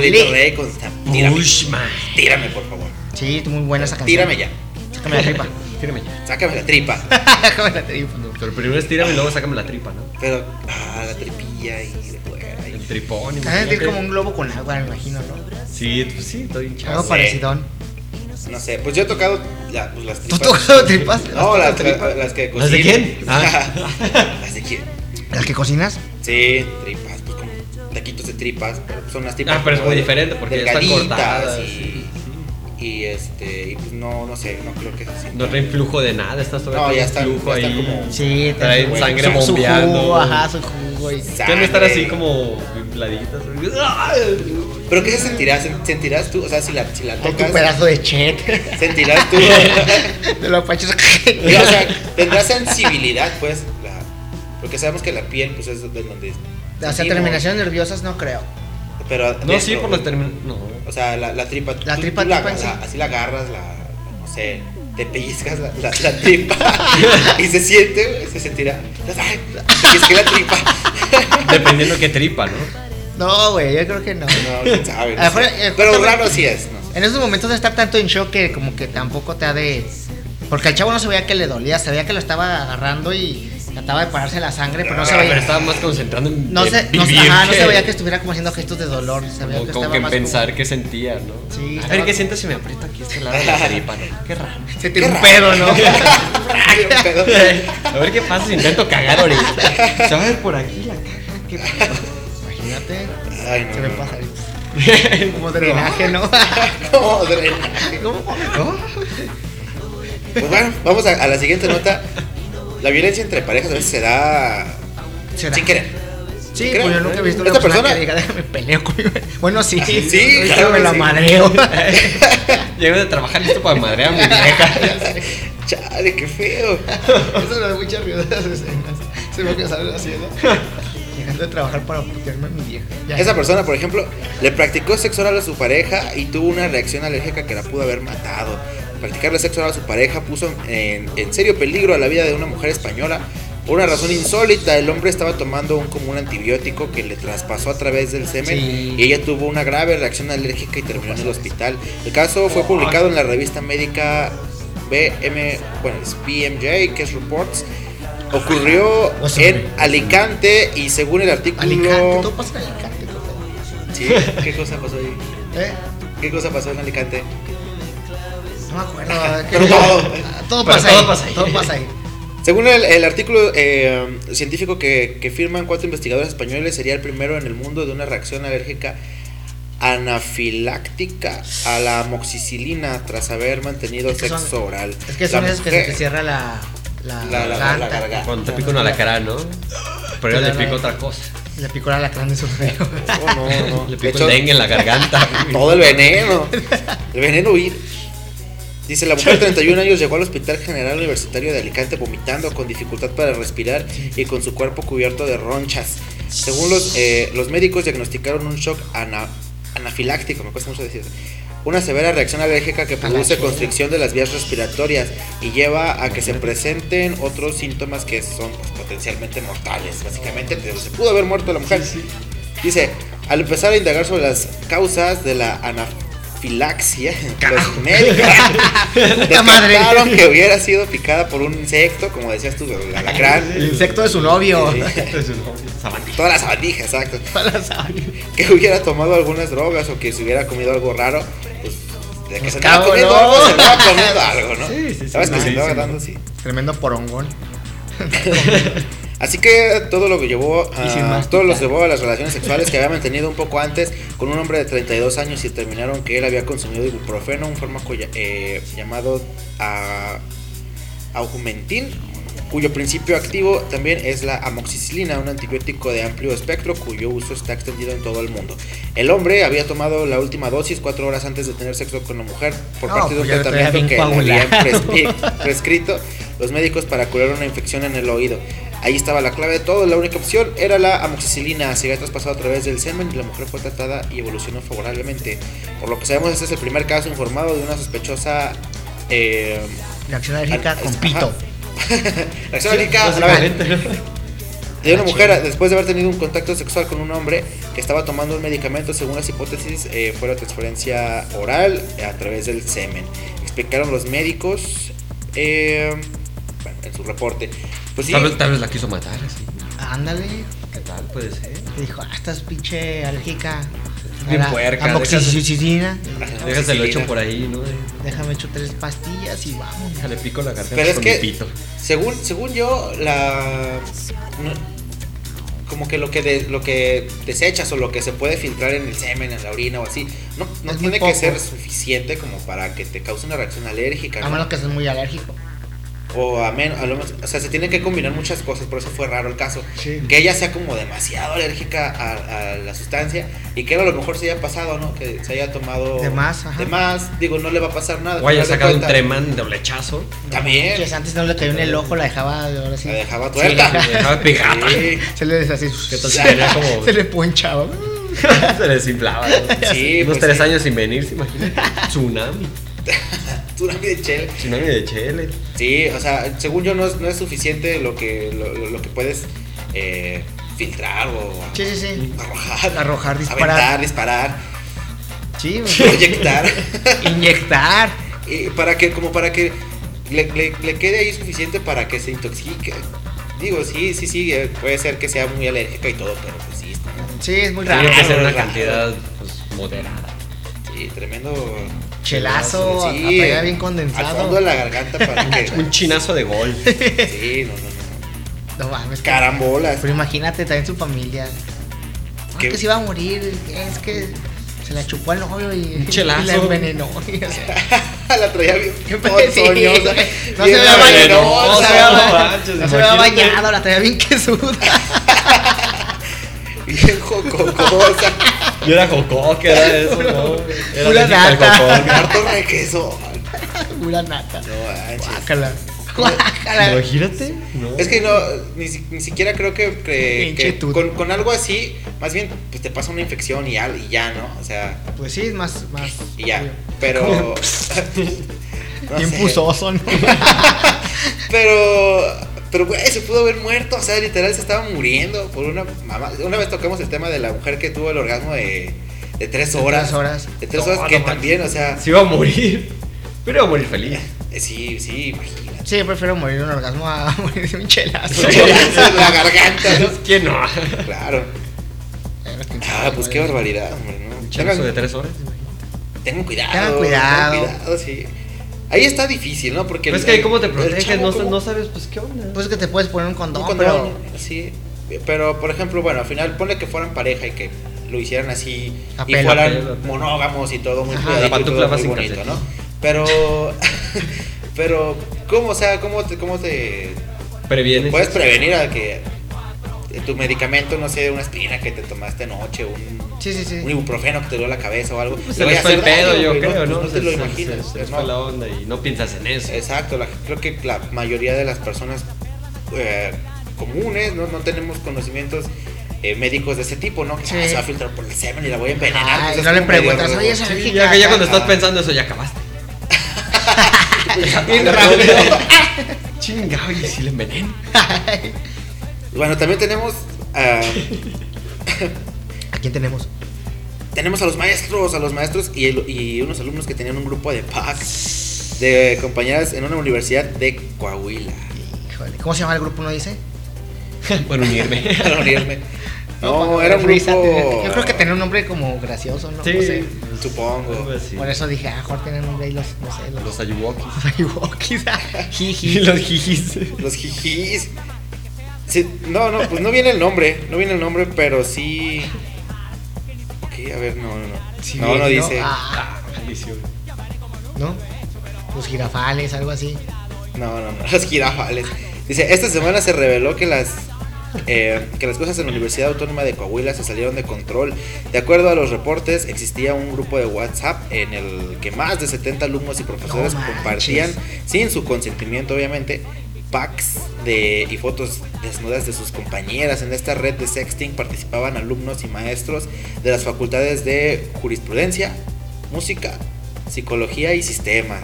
A: Rey con Tírame.
C: Ush, man.
A: Tírame, por favor.
B: Sí, muy buena esa canción.
A: Tírame ya.
B: Sácame la tripa.
C: Tírame ya.
A: Sácame la tripa.
B: Sácame la tripa. no.
C: Pero primero es tírame y luego sácame la tripa, ¿no?
A: Pero, ah, la tripilla y de fuera. y-
C: El tripón.
B: Te vas a
C: imagínate.
B: sentir como un globo con agua, me imagino, ¿no?
C: Sí, pues sí, estoy hinchado.
B: Algo
A: sé.
B: parecido.
A: No sé, pues yo he tocado la- pues, las
B: ¿Tú
A: tripas.
B: has tocado tripas?
A: No, las,
B: tripas?
A: las, las que
C: ¿Las de quién? Ah.
A: las de quién.
B: ¿Las que cocinas?
A: Sí, tripas, tripas, pero son las tripas.
C: Ah, pero es muy
A: de-
C: diferente porque ya están
A: delgaditas
C: cortadas.
A: Y, y este, y pues no, no sé, no creo que se sienta.
C: No traen flujo de nada, estás todo
A: No, ya están-
C: flujo
A: ya
C: ahí.
A: como-
B: Sí,
C: Traen
B: su-
C: sangre
B: su- su
C: bombeando.
B: jugo, ajá, su jugo y...
C: Deben estar así
A: Sangre.
C: como infladitas.
A: Pero ¿qué se sentirá? Sen- ¿Sentirás tú? O sea, si la, si la
B: Con tu
A: tocas,
B: pedazo de chet.
A: sentirás tú.
B: De los pachos.
A: O sea, tendrá sensibilidad, pues, la, porque sabemos que la piel, pues, es de donde.
B: O sea, terminaciones nerviosas no creo.
A: Pero
C: No, sí, por las terminaciones. No.
A: O sea, la, la tripa.
B: La
A: tú-
B: tripa,
A: tú la-
B: tripa en sí.
A: la- así la agarras, la. No sé, te pellizcas la, la, la tripa y se siente, güey, se sentirá. Ay, es que la tripa.
C: Dependiendo qué tripa, ¿no?
B: No, güey, yo creo que no.
A: No, quién sabe. no
B: eh,
A: Pero raro sí es, no sé.
B: En esos momentos de estar tanto en shock que como que tampoco te ha de... Porque al chavo no se veía que le dolía, se veía que lo estaba agarrando y trataba de pararse la sangre, pero no se
C: Ah,
B: veía...
C: pero estaba más concentrando en
B: No se, no, se-
C: vivir
B: ajá, no
C: que-
B: se veía que estuviera como haciendo gestos de dolor, se veía
C: Como,
B: que
C: como que
B: más
C: pensar
B: como-
C: qué sentía, ¿no?
B: Sí,
C: A
B: estaba-
C: ver qué siento si me aprieto aquí este lado de la tripa, ¿no? Qué raro.
B: Se
A: Qué
B: un pedo, ¿no?
C: A ver qué pasa si intento cagar ahorita. Se va a ver por aquí la caja. Qué pedo.
B: Imagínate,
A: Ay, no,
B: se me
A: no.
B: pasa como drenaje, ¿no?
A: No, drenaje.
B: ¿Cómo?
A: Pues bueno, vamos a, a la siguiente nota. La violencia entre parejas a veces se da
B: ¿Será?
A: sin querer.
B: Sí, pues yo nunca he visto una
A: ¿Esta
B: persona,
A: persona?
B: que diga, déjame peleo con mi... Bueno, sí,
A: Sí,
B: ahorita
A: claro
B: me la
A: sí.
B: madreo.
C: Llego de trabajar listo para madrear a mi vieja.
A: Chale, qué feo.
B: Eso me da muchas risas escenas. Se me salen haciendo. Llegando a trabajar para putearme a mi vieja. Ya.
A: Esa persona, por ejemplo, le practicó sexo oral a su pareja y tuvo una reacción alérgica que la pudo haber matado. Practicarle sexo oral a su pareja puso en, en serio peligro a la vida de una mujer española. Por una razón insólita, el hombre estaba tomando un común antibiótico que le traspasó a través del semen
B: Sí.
A: y ella tuvo una grave reacción alérgica y terminó en el hospital. El caso fue publicado en la revista médica BM, bueno, es BMJ, que es Reports. Ocurrió en Alicante y según el artículo...
B: Alicante, todo pasa en Alicante, creo
A: Sí, ¿qué cosa pasó ahí?
B: ¿Eh?
A: ¿Qué cosa pasó en Alicante?
B: No me acuerdo.
A: Pero todo.
B: Todo
C: Pero
B: pasa
C: todo
B: ahí.
C: pasa ahí.
B: Todo pasa ahí.
A: Según el, el artículo eh, científico que, que firman cuatro investigadores españoles, sería el primero en el mundo de una reacción alérgica anafiláctica a la amoxicilina tras haber mantenido
B: Es que son-
A: sexo oral.
B: Es que
A: La
B: son esos que se cierra la. La,
A: La- la- la
B: garganta.
A: garganta.
C: Cuando te pica uno a la cara, ¿no? Pero yo le pico otra cosa.
B: Le picó la lacrán de su feo.
A: Oh, no, no.
C: Le pico
A: hecho,
C: el dengue en la garganta.
A: todo el veneno. El veneno huir. Dice, la mujer de 31 años llegó al Hospital General Universitario de Alicante vomitando con dificultad para respirar y con su cuerpo cubierto de ronchas. Según los, eh, los médicos diagnosticaron un shock ana- anafiláctico, me cuesta mucho decir, una severa reacción alérgica que produce constricción de las vías respiratorias y lleva a que se presenten otros síntomas que son pues, potencialmente mortales. Básicamente, pero se pudo haber muerto la mujer. Dice, al empezar a indagar sobre las causas de la anafilaxia, los médicos descartaron que hubiera sido picada por un insecto, como decías tú, el alacrán.
B: El insecto de su novio.
A: Todas las sabandijas, exacto.
B: Todas las sabandijas.
A: Que hubiera tomado algunas drogas o que se hubiera comido algo raro. Pues, de que
B: Pues
A: se andaba comiendo
B: no.
A: algo, se andaba comiendo algo, ¿no?
C: Sí, sí, sí,
A: Sabes que se andaba dando, sí.
B: Tremendo porongón.
A: Así que todo lo que llevó a, todo los llevó a las relaciones sexuales que había mantenido un poco antes con un hombre de 32 años y determinaron que él había consumido ibuprofeno, un fármaco eh, llamado a, augmentin, cuyo principio activo también es la amoxicilina, un antibiótico de amplio espectro cuyo uso está extendido en todo el mundo. El hombre había tomado la última dosis cuatro horas antes de tener sexo con la mujer por
B: No,
A: parte de un
B: pues
A: tratamiento que le habían prescrito los médicos para curar una infección en el oído. Ahí estaba la clave de todo, la única opción era la amoxicilina, se había traspasado a través del semen y la mujer fue tratada y evolucionó favorablemente. Por lo que sabemos, este es el primer caso informado de una sospechosa... Eh,
B: Reacción alérgica
A: Al-
B: con pito.
A: reacción alérgica a. De una
B: Ah,
A: mujer, después de haber tenido un contacto sexual con un hombre que estaba tomando un medicamento, según las hipótesis, eh, fue la transferencia oral a través del semen. Explicaron los médicos eh, en su reporte. Pues sí,
C: Tal vez, tal vez la quiso matar, así.
B: Ándale.
C: ¿Qué tal? Puede ser.
B: Dijo, ah, estás pinche alérgica.
C: Bien puerca,
B: amoxicilina.
C: Déjate lo hecho por ahí, ¿no?
B: Déjame echar tres pastillas y vamos.
C: Déjale pico la garganta
A: Pero es
C: con
A: que-
C: mi pito.
A: Según, según yo, la. no- como que lo que de- lo que desechas o lo que se puede filtrar en el semen, en la orina o así, no, no tiene que ser suficiente como para que te cause una reacción alérgica.
B: A
A: ¿no?
B: menos que seas muy alérgico.
A: O a menos, a lo menos- o sea, se tienen que combinar muchas cosas, por eso fue raro el caso.
B: Sí.
A: Que ella sea como demasiado alérgica a, a la sustancia y que a lo mejor se haya pasado, ¿no? Que se haya tomado
B: De más, ajá.
A: De más, digo, no le va a pasar nada.
C: O haya sacado un
A: cuentas,
C: tremán de flechazo.
A: También.
B: Que antes no le cayó en el ojo, la dejaba ahora sí.
A: La dejaba
B: Sí,
A: tuerta.
C: Le dejaba pegada.
A: Sí.
B: Se le así.
C: ¿Qué tal si tenía como-
B: Se le ponchaba.
C: Se le desinflaba. ¿no?
A: Sí,
C: Unos
A: pues
C: tres
A: sí.
C: años sin venir, ¿se imagina? Tsunami.
A: Tsunami de chel.
C: Tsunami de Chele.
A: Sí, o sea, según yo no es, no es suficiente lo que, lo, que puedes eh, filtrar o
B: Sí, sí, sí.
A: arrojar.
B: Arrojar, disparar.
A: Aventar, disparar,
B: Sí,
A: proyectar.
B: inyectar.
A: y para que, como para que le, le- le quede ahí suficiente para que se intoxique. Digo, sí, sí, sí, eh, puede ser que sea muy alérgica y todo, pero pues sí, está,
B: Sí, es muy raro.
C: Tiene que ser una
A: raro.
C: cantidad pues, moderada.
A: sí, tremendo
B: Chelazo,
A: sí,
B: a- bien
A: Al
B: condensado.
A: fondo de la garganta para que.
C: Un chinazo de gol.
A: Sí, no, no, no.
B: No mames.
A: Carambolas.
B: Pero imagínate también su familia. No,
A: ¿Qué?
B: que se iba a morir. Es que se la chupó al novio y,
C: Un chelazo.
B: y la envenenó. Y, o sea,
A: la traía bien
B: Sí, no se había bañado, no se había, bañado, la traía bien quesuda.
A: bien jococosa.
C: Yo era jocó, que era eso, ¿no? Era
B: Pura nata.
C: jocón.
A: Harto requeso.
B: Pura nata.
A: No.
B: Guácala. Guácala.
C: Imagínate. No.
A: Es que no, ni, ni siquiera creo que, que- con, con algo así, más bien pues te pasa una infección y, al- y ya, ¿no? O sea,
B: Pues sí, es más. más
A: y ya.
B: obvio.
A: Pero. no
B: Bien
A: sé.
B: pusoso, ¿no?
A: Pero. Pero, güey, se pudo haber muerto. O sea, literal se estaba muriendo por una mamá. Una vez tocamos el tema de la mujer que tuvo el orgasmo de, de tres
B: De
A: horas.
B: tres horas.
A: De tres
C: No,
A: horas que
C: no
A: también, o sea.
C: Se iba a morir. Pero iba a morir feliz.
A: eh, Sí, sí, imagínate.
B: Sí, yo prefiero morir de un orgasmo a morir de un chelazo.
A: en la garganta, ¿no?
C: ¿Quién no?
A: Claro. Ah, pues qué barbaridad, hombre, ¿no?
C: Un chelazo de tres horas.
A: Tengan cuidado.
B: Tengan cuidado.
A: tengan cuidado, sí. Ahí está difícil, ¿no? Porque
C: Pero es
A: el-
C: que ahí cómo te proteges, no, no sabes pues qué onda.
B: Pues es que te puedes poner un condón,
A: un condón,
B: pero.
A: sí. Pero, por ejemplo, bueno, al final ponle que fueran pareja y que lo hicieran así
B: A
A: y
B: pelo,
A: fueran monógamos y todo muy
B: Ajá.
C: La
A: y todo muy bonito,
C: calcetín.
A: ¿no? Pero, pero, ¿cómo, o sea, cómo te, cómo te
C: Previenes.
A: puedes prevenir a que tu medicamento, no sé, una aspirina que te tomaste anoche, un,
B: Sí, sí, sí.
A: un ibuprofeno que te dio la cabeza o algo,
C: Pues se les
A: a
C: fue el pedo, yo creo,
A: pues
C: ¿no?
A: no te
C: Se-
A: lo
C: se-
A: imaginas.
C: Se, se les
A: ¿no?
C: fue la onda y no piensas en eso.
A: Exacto, la- creo que la mayoría de las personas eh, comunes no, no tenemos conocimientos eh, médicos de ese tipo, ¿no? Que
B: Sí.
A: ah, se va a filtrar por el semen y la voy a envenenar.
B: Ay,
A: pues,
B: no le
A: medio
B: preguntas, oye, es
C: Sí, ya que ya cuando estás pensando eso ya acabaste.
A: Bien rápido.
C: Chingado, y si le enveneno.
A: Bueno, también tenemos ah,
B: ¿A quién tenemos?
A: tenemos a los maestros, a los maestros y, el- y unos alumnos que tenían un grupo de PAC de compañeras en una universidad de Coahuila.
B: Híjole. ¿Cómo se llama el grupo, no dice?
C: Por unirme.
A: Para unirme. No, era un grupo.
B: Yo creo que tenía un nombre como gracioso, ¿no?
C: Sí.
B: No sé.
A: Supongo.
B: Por eso dije, ah, mejor tienen nombre ahí los, no sé, los,
C: Los ayuwokis.
B: los Ayuwokis.
C: Y
B: Jiji.
C: los jijis.
A: Los jijis. Sí, no, no, pues no viene el nombre. No viene el nombre, pero sí. Ok, a ver, no, no, no.
B: Sí
A: no, no dice.
B: Ah,
C: Maldición.
B: ¿no? Los girafales, algo así.
A: No, no, no. Los jirafales. Dice: Esta semana se reveló que las. eh, que las cosas en la Universidad Autónoma de Coahuila se salieron de control. De acuerdo a los reportes, existía un grupo de WhatsApp en el que más de 70 alumnos y profesores
B: No
A: compartían, sin su consentimiento obviamente, packs de, y fotos desnudas de sus compañeras. En esta red de sexting participaban alumnos y maestros de las facultades de jurisprudencia, música, psicología y sistemas.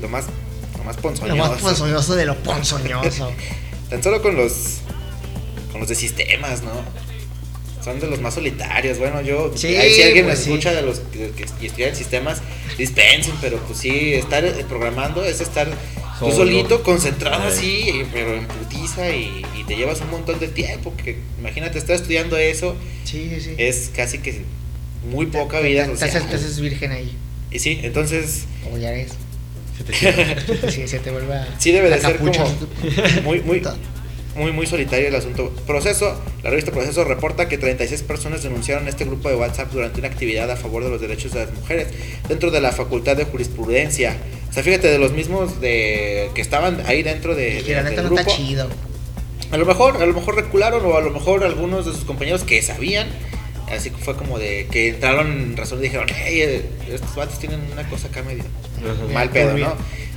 A: Lo más, lo más
B: Lo
A: ponzoñoso.
B: más ponzoñoso de lo ponzoñoso.
A: Tan solo con los con los de sistemas, ¿no? Son de los más solitarios. Bueno, yo.
B: Sí,
A: ahí si alguien
B: pues
A: me
B: sí.
A: escucha de los que, que estudian sistemas, dispensen, pero pues sí, estar eh, programando es estar tú solito, concentrado así, pero en putiza y, y te llevas un montón de tiempo. Que imagínate, estar estudiando eso
B: Sí,
A: es casi que muy poca
B: te-
A: vida
B: te,
A: social.
B: te haces virgen ahí.
A: Y sí, entonces
B: O ya eres.
C: Se te.
B: Sí, se te vuelve a.
A: Sí debe de ser
B: capucha.
A: como muy, muy, muy, muy solitario el asunto. Proceso, la revista Proceso reporta que 36 personas denunciaron este grupo de WhatsApp durante una actividad a favor de los derechos de las mujeres dentro de la Facultad de Jurisprudencia. O sea, fíjate, de los mismos de que estaban ahí dentro de,
B: Y
A: de-
B: la
A: del
B: neta no
A: grupo.
B: está chido.
A: A lo mejor, a lo mejor recularon o a lo mejor algunos de sus compañeros que sabían, así que fue como de que entraron en razón y dijeron, hey, eh, estos vatos tienen una cosa acá medio
C: Ajá.
A: mal pedo. ¿no?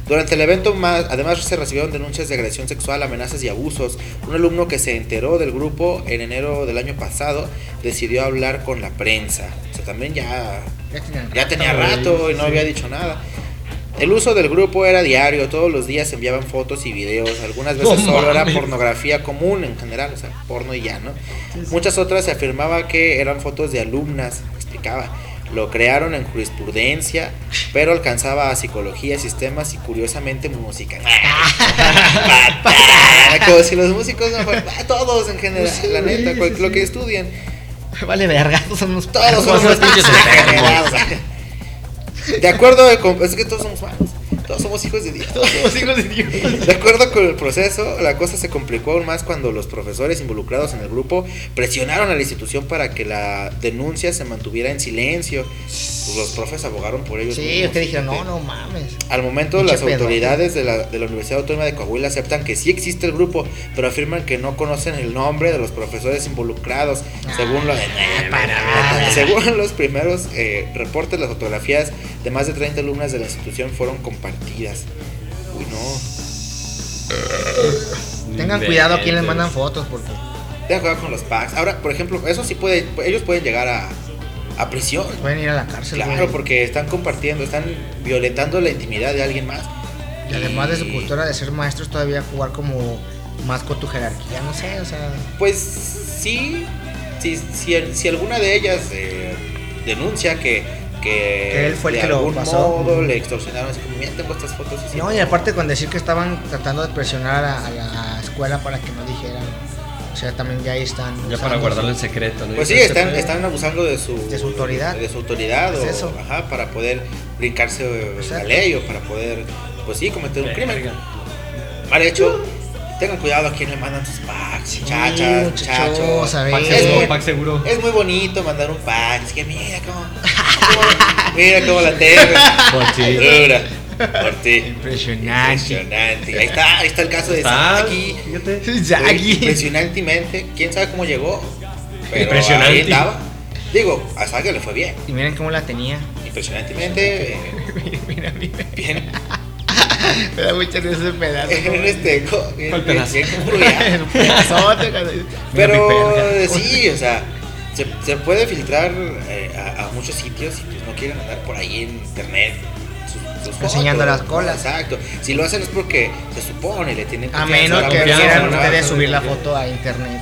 A: Durante el evento, más, además se recibieron denuncias de agresión sexual, amenazas y abusos. Un alumno que se enteró del grupo en enero del año pasado decidió hablar con la prensa. O sea, también ya,
B: Ya tenía
A: ya tenía
C: güey,
A: rato y no
C: sí.
A: había dicho nada. El uso del grupo era diario, todos los días se enviaban fotos y videos. Algunas veces
C: No
A: solo era
C: mames.
A: pornografía común en general, o sea, porno y ya, ¿no? Muchas otras se afirmaba que eran fotos de alumnas, explicaba. Lo crearon en jurisprudencia, pero alcanzaba a psicología, sistemas y curiosamente música. Como si los músicos no fueran- ah, todos en general,
B: Sí,
A: la neta,
B: sí,
A: cual-
B: sí.
A: lo que estudian,
B: Vale, verga, todos somos
A: todos somos
C: somos pinches.
A: De acuerdo, con- es que todos somos humanos, todos somos hijos de Dios.
B: Todos somos hijos de Dios.
A: De acuerdo con el proceso, la cosa se complicó aún más cuando los profesores involucrados en el grupo presionaron a la institución para que la denuncia se mantuviera en silencio. Pues los profes abogaron por ellos.
B: Sí,
A: mismos,
B: ustedes dijeron, no, no mames.
A: Al momento,
B: Pinche
A: las
B: pedo.
A: autoridades de la, de la Universidad Autónoma de Coahuila aceptan que sí existe el grupo, pero afirman que no conocen el nombre de los profesores involucrados, según lo
B: Ah, para.
A: Según los primeros eh, reportes, las fotografías de más de 30 alumnas de la institución fueron compartidas. Uy, no.
B: Tengan cuidado a quién les mandan fotos porque
A: Tengan cuidado con los packs. Ahora, por ejemplo, eso sí puede, ellos pueden llegar a, a prisión.
B: pueden ir a la cárcel.
A: Claro,
B: güey.
A: porque están compartiendo, están violentando la intimidad de alguien más.
B: Y además de su cultura de ser maestros, todavía jugar como más con tu jerarquía, no sé, o sea.
A: Pues sí, si, si, si alguna de ellas eh, denuncia que, que,
B: Que él fue el
A: de
B: que lo pasó.
A: modo le extorsionaron, así como, mira, tengo estas fotos. y sí".
B: No, y aparte con decir que estaban tratando de presionar a, a la escuela para que no dijeran. O sea, también ya ahí están.
C: Ya para guardarlo en secreto, ¿no?
A: Pues sí, están, están abusando de su,
B: De su autoridad.
A: De su autoridad,
B: Es
A: o,
B: eso.
A: ajá, para poder brincarse eh, la
B: Exacto.
A: ley o para poder, pues sí, cometer un crimen. Mal hecho, tengan cuidado a quién le mandan sus packs, muchachas,
B: muchachos,
A: muchachos.
C: Pack seguro,
A: muy,
C: pack seguro.
A: es muy bonito mandar un pack, es que mira cómo, cómo- mira cómo la tengo.
C: Por ti.
A: Dura, por ti.
B: Impresionante.
A: Impresionante. Ahí está, ahí está el caso de.
B: Zaggy.
A: Impresionantemente, quién sabe cómo llegó. Pero
C: Impresionante.
A: ahí estaba. Digo, a Saki le fue bien.
B: Y miren cómo la tenía.
A: Impresionantemente eh,
B: mira, mira.
A: bien.
B: Me da mucha risa ese pedazo.
A: En este,
C: ¿Cuál
A: bien,
C: pedazo?
A: Pero eh, sí, o sea, se, se puede filtrar eh, a, a muchos sitios y pues no quieren andar por ahí en internet. sus- sus
B: Enseñando
A: fotos,
B: las colas.
A: Exacto. Si lo hacen es porque se supone, le tienen
B: A
A: confianza
B: menos
A: la
B: que quieran ustedes subir la foto a internet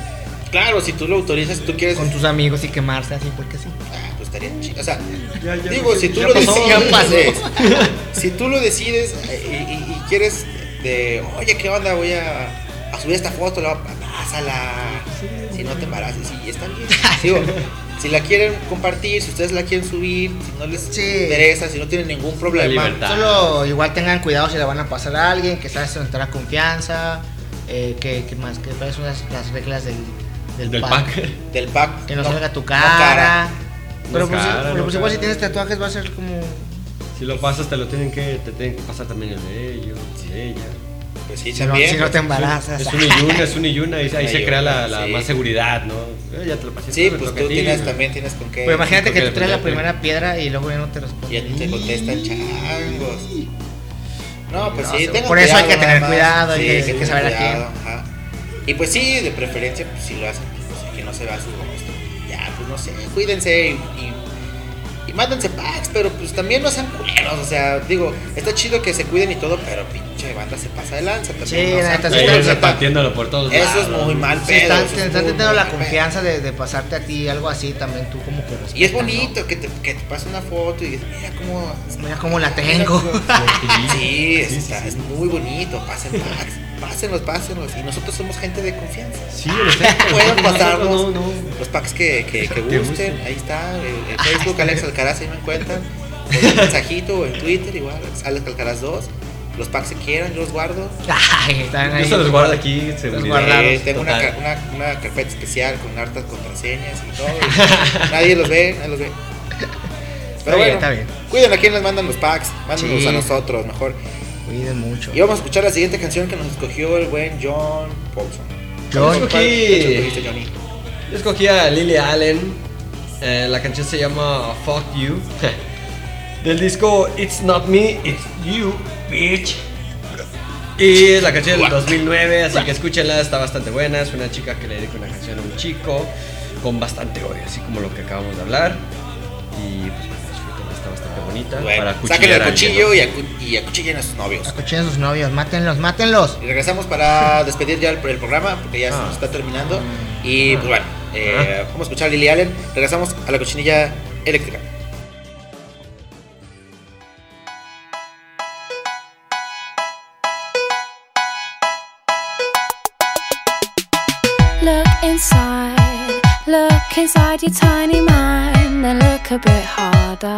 A: Claro, si tú lo autorizas, si tú quieres.
B: con tus amigos y quemarse así, porque sí.
A: Ah, pues estaría chido. O sea,
C: Ya, ya,
A: digo,
C: ya,
A: si tú
C: ya
A: lo
C: pasó,
A: decides, si tú lo decides y, y- y quieres de, oye, ¿qué onda? Voy a, a subir esta foto, la, pásala. Si no te embaraces, sí, está bien. Digo, si la quieren compartir, si ustedes la quieren subir, si no les
B: Sí.
A: interesa, si no tienen ningún problema.
B: Solo igual tengan cuidado si la van a pasar a alguien, que sabes entrar confianza, eh, que, que más, que son las, las reglas del, del,
C: Del
B: pack.
C: pack.
A: Del pack.
B: Que no,
A: no-
B: salga tu
A: no
B: cara. Pero, pues,
C: cara,
B: pero pues igual si tienes tatuajes va a ser como...
C: Si lo pasas, te lo tienen que, te tienen que pasar también el de ellos, el de ella.
A: Pues sí,
B: Si no, si no te embarazas.
C: Es un y una, es un y una, y ahí se
A: Ay,
C: crea la, la
A: sí.
C: más seguridad, ¿no? Eh, ya te lo pasé.
A: Sí, pues
C: a
A: tú
C: ti.
A: tienes, también tienes con qué.
B: Pues imagínate que tú traes la primera piedra y luego ya no te
A: Y
B: responde.
A: a ti te contestan changos. No, pues
B: No,
A: sí,
B: sí,
A: tengan
B: por eso hay que tener cuidado, hay
A: Sí,
B: que- hay que saber a
A: cuidado, ajá. Y pues sí, de preferencia, pues si lo hacen, pues, que no se vea su rostro. Ya, pues no sé, cuídense y, y Y mándense packs, pero pues también no sean culeros. O sea, digo, está chido que se cuiden y todo, pero pinche banda se pasa de lanza también.
B: Sí,
A: ¿no?
B: La neta, sí,
C: repartiéndolo por todos
A: Eso
C: lados.
A: es muy mal
B: Sí,
A: pedo.
B: están,
A: eso es
B: están
A: muy,
B: teniendo
A: muy
B: la confianza de, de pasarte a ti algo así también tú como que respetas,
A: Y es
B: ¿no?
A: bonito que te, que te pase una foto y dices, mira cómo.
B: Mira cómo la tengo.
A: Sí, está, es muy bonito. Pasen packs, pásenlos, pásenlos. Y nosotros somos gente de confianza.
C: Sí.
A: Pueden pasarnos
C: no, no.
A: los packs que, que, gusten. Ahí está, el, el Facebook Alex Alcaraz, ahí me encuentran. O un mensajito o en Twitter, igual, Alex Alcaraz 2. Los packs que quieran, yo los guardo.
B: Ay, están ahí.
C: Yo se los guardo aquí, seguridad.
B: guardados,
A: Eh, tengo una, una, una carpeta especial con hartas contraseñas y todo. y nadie los ve, nadie los ve. Pero
B: bien,
A: bueno,
B: está bien.
A: cuiden a quien les mandan los packs, mándenlos
B: Sí.
A: a nosotros mejor.
B: Cuiden mucho.
A: Y vamos a escuchar la siguiente canción que nos escogió el buen John Paulson.
C: Yo escogí a Lily Allen. eh, la canción se llama Fuck You. Del disco It's Not Me, It's You, bitch. Y la canción del 2009, así que escúchenla, está bastante buena. Es una chica que le dedica una canción a un chico con bastante odio, así como lo que acabamos de hablar. Y pues bonita.
A: Bueno,
C: para
A: sáquenle el
C: a alguien,
A: cuchillo
C: ¿no?
A: y, acu- y acuchillen a sus novios.
B: Escuchen a sus novios, mátenlos, mátenlos.
A: Y regresamos para despedir ya el, el programa, porque ya se
C: Ah.
A: nos está terminando. Y pues bueno, eh, vamos a escuchar a Lily Allen. Regresamos a la cochinilla eléctrica.
F: Look inside, look inside your tiny mind, then look a bit harder.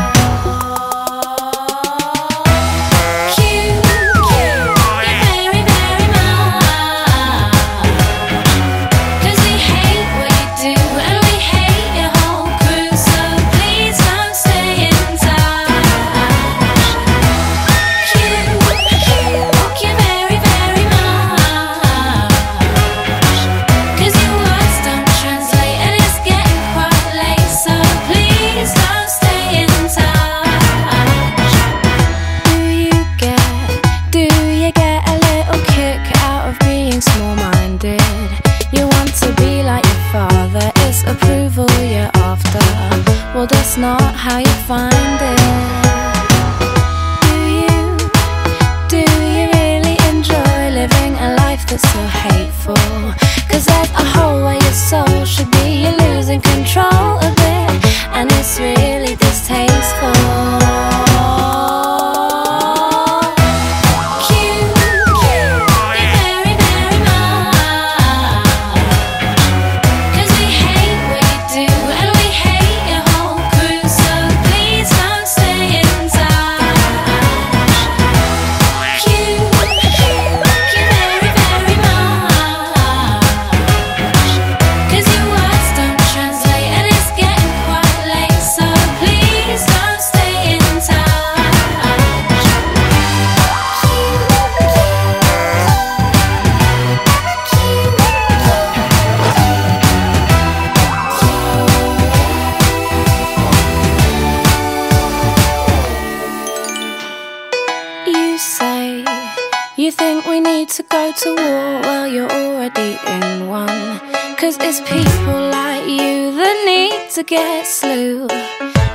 F: Need to go to war. Well, you're already in one. Cause it's people like you that need to get slew.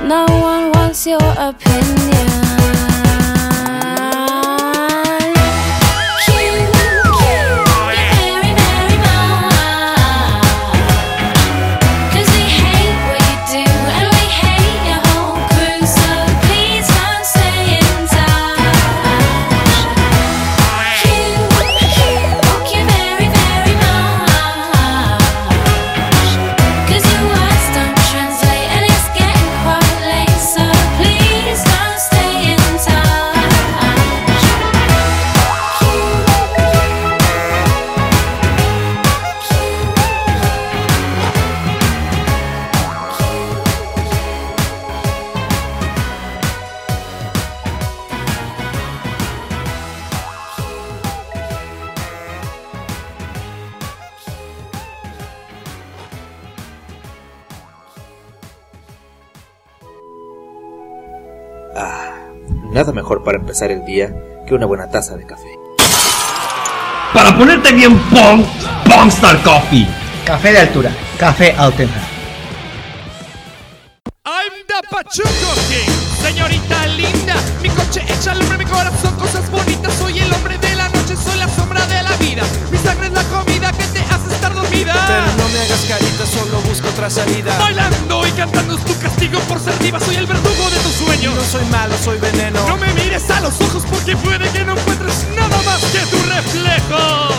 F: No one wants your opinion.
A: Nada mejor para empezar el día que una buena taza de café.
C: Para ponerte bien pong, Pongstar Coffee.
B: Café de altura, café Altenham.
G: I'm the Pachuco King, señorita linda. Mi coche echa al hombre, mi corazón, cosas bonitas. Soy el hombre de la noche, soy la sombra de la vida. Mi sangre es la comida que te hace estar dormida.
D: Pero no me hagas carita, solo busco otra salida.
G: Bailando y cantando es tu castigo por ser diva. Soy el verdugo de tus sueños.
D: No soy malo, soy veneno.
G: No me mires a los ojos porque puede que no encuentres nada más que tu reflejo.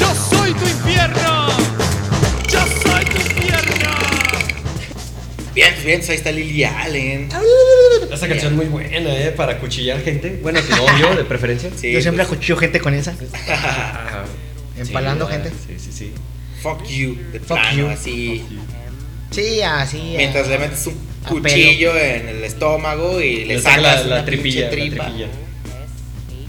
G: Yo soy tu infierno. Yo soy tu infierno.
A: Bien, bien, ahí está Lily Allen.
C: Esa canción es muy buena, ¿eh? Para cuchillar gente. Bueno, tu novio, de preferencia.
A: Sí,
B: Yo siempre
A: pues,
B: acuchillo gente con esa. Empalando
C: sí,
B: gente.
C: Sí, sí, sí.
A: Fuck you, de
B: Fuck
A: plano,
B: you.
A: así.
B: Sí, así. eh.
A: Mientras le metes un cuchillo en el estómago y le,
C: Le saca
A: sacas
C: la, la tripilla,
A: pinche
C: la
A: tripa.
C: tripilla.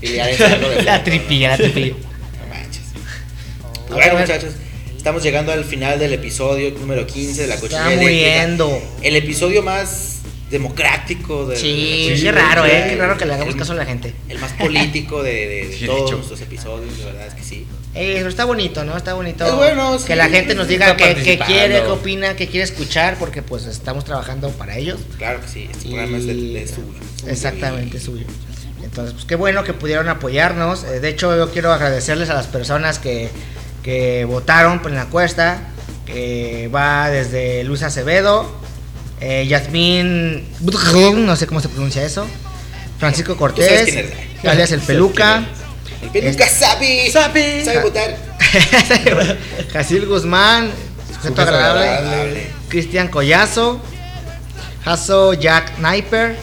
A: Y ya de
B: La tripilla, la tripilla.
A: No manches. Pues
B: A
A: bueno,
B: ver.
A: muchachos, estamos llegando al final del episodio número 15 de la
B: Está
A: cochinilla eléctrica.
B: muriendo.
A: El episodio más democrático de
B: Sí,
A: de-
B: qué raro, eh. Qué raro que le hagamos
A: el-
B: caso a la gente.
A: El más político de, de- de
C: Sí, de
A: todos nuestros episodios, de verdad es que sí.
B: Eh, pero está bonito, ¿no? Está bonito.
A: Es bueno, sí.
B: Que la gente nos diga qué, quiere, qué opina, qué quiere escuchar, porque pues estamos trabajando para ellos.
A: Claro que sí, este
B: Y-
A: programa es de suyo.
B: Exactamente,
A: y-
B: suyo. Entonces, pues qué bueno que pudieron apoyarnos. Eh, de hecho, yo quiero agradecerles a las personas que, que votaron por la encuesta. Que va desde Luz Acevedo, eh, Yasmín, no sé cómo se pronuncia eso, Francisco Cortés, alias el Peluca,
A: El peluca sabe,
B: Sabe.
A: sabe votar.
B: Jasil Guzmán, sujeto
C: Sujeto
B: agradable,
A: agradable.
B: Cristian Collazo, Jaso Jack Sniper,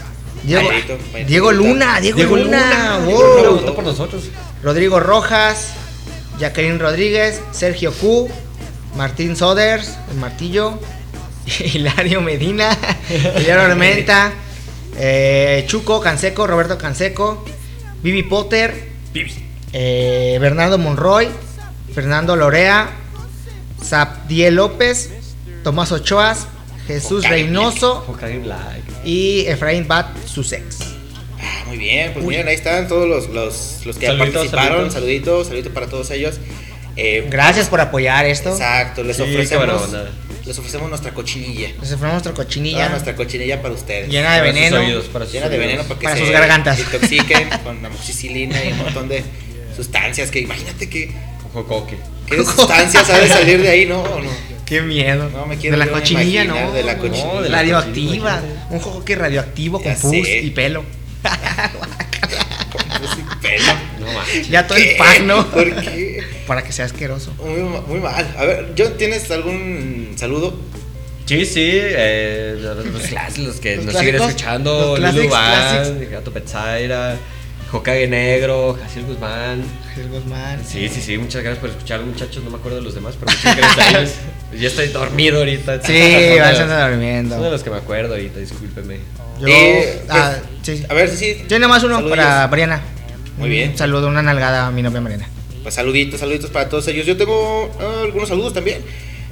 B: Diego,
A: Mayrito, Mayrito.
B: Diego Luna, Diego,
C: Diego
B: Luna,
C: Luna.
B: wow.
C: Diego Luna votó por nosotros.
B: Rodrigo Rojas, Jacqueline Rodríguez, Sergio Q, Martín Soders, el martillo, Hilario Medina, Hilario Armenta, eh, Chuco Canseco, Roberto Canseco, Vivi Potter, eh, Bernardo Monroy, Fernando Lorea, Sabdiel López, Tomás Ochoas, Jesús Reynoso y Efraín Bat Sussex.
A: Ah, muy bien, pues miren, ahí están todos los, los, los que
C: Saluditos,
A: participaron.
C: saluditos.
A: Saluditos, saluditos para todos ellos. Eh,
B: Gracias por apoyar esto.
A: Exacto, les
C: Sí,
A: ofrecemos les ofrecemos nuestra cochinilla.
B: Les ofrecemos nuestra
A: Toda
B: cochinilla
A: nuestra cochinilla para ustedes.
B: llena de
C: Para sus
B: veneno.
C: oídos, para sus
A: Llena de veneno para que
B: Para
A: se
B: sus gargantas.
A: intoxiquen con amoxicilina y un montón de sustancias que imagínate que
C: Jocoque.
A: qué sustancias ha de salir de ahí, ¿no? ¿O no?
B: Qué miedo.
A: No, me quiero
B: de la cochinilla,
A: imaginar
B: ¿no?
A: de la cochinilla.
C: No, de la
B: radioactiva.
C: cochinilla,
B: Un juego que radioactivo
A: Ya
B: con pus
A: sé.
B: y pelo.
A: Pues sí, pelo.
C: No
B: ya todo
A: ¿Qué?
B: el pack, ¿no?
A: ¿Por qué?
B: Para que sea asqueroso.
A: Muy, muy mal. A ver, John, ¿tienes algún saludo?
C: Sí, sí, eh, los, los clásicos, los que
B: Los
C: nos siguen
B: clásicos,
C: escuchando,
B: los
C: Lulu. Gato Petzaira, Hokage Negro, Jaciel Guzmán.
B: Jesús Guzmán.
C: Sí, sí, sí, muchas gracias por escuchar, muchachos, no me acuerdo de los demás, pero muchas gracias a ellos. Ya estoy dormido ahorita.
B: Sí, a andar
C: Son de
B: durmiendo.
C: los que me acuerdo ahorita, discúlpeme.
B: Yo.
A: Eh,
B: ah, sí.
A: A ver, sí, sí.
B: Yo nada más uno para Mariana.
A: Muy bien.
B: Un saludo, una nalgada a mi novia Mariana.
A: Pues saluditos, saluditos para todos ellos. Yo tengo ah, algunos saludos también.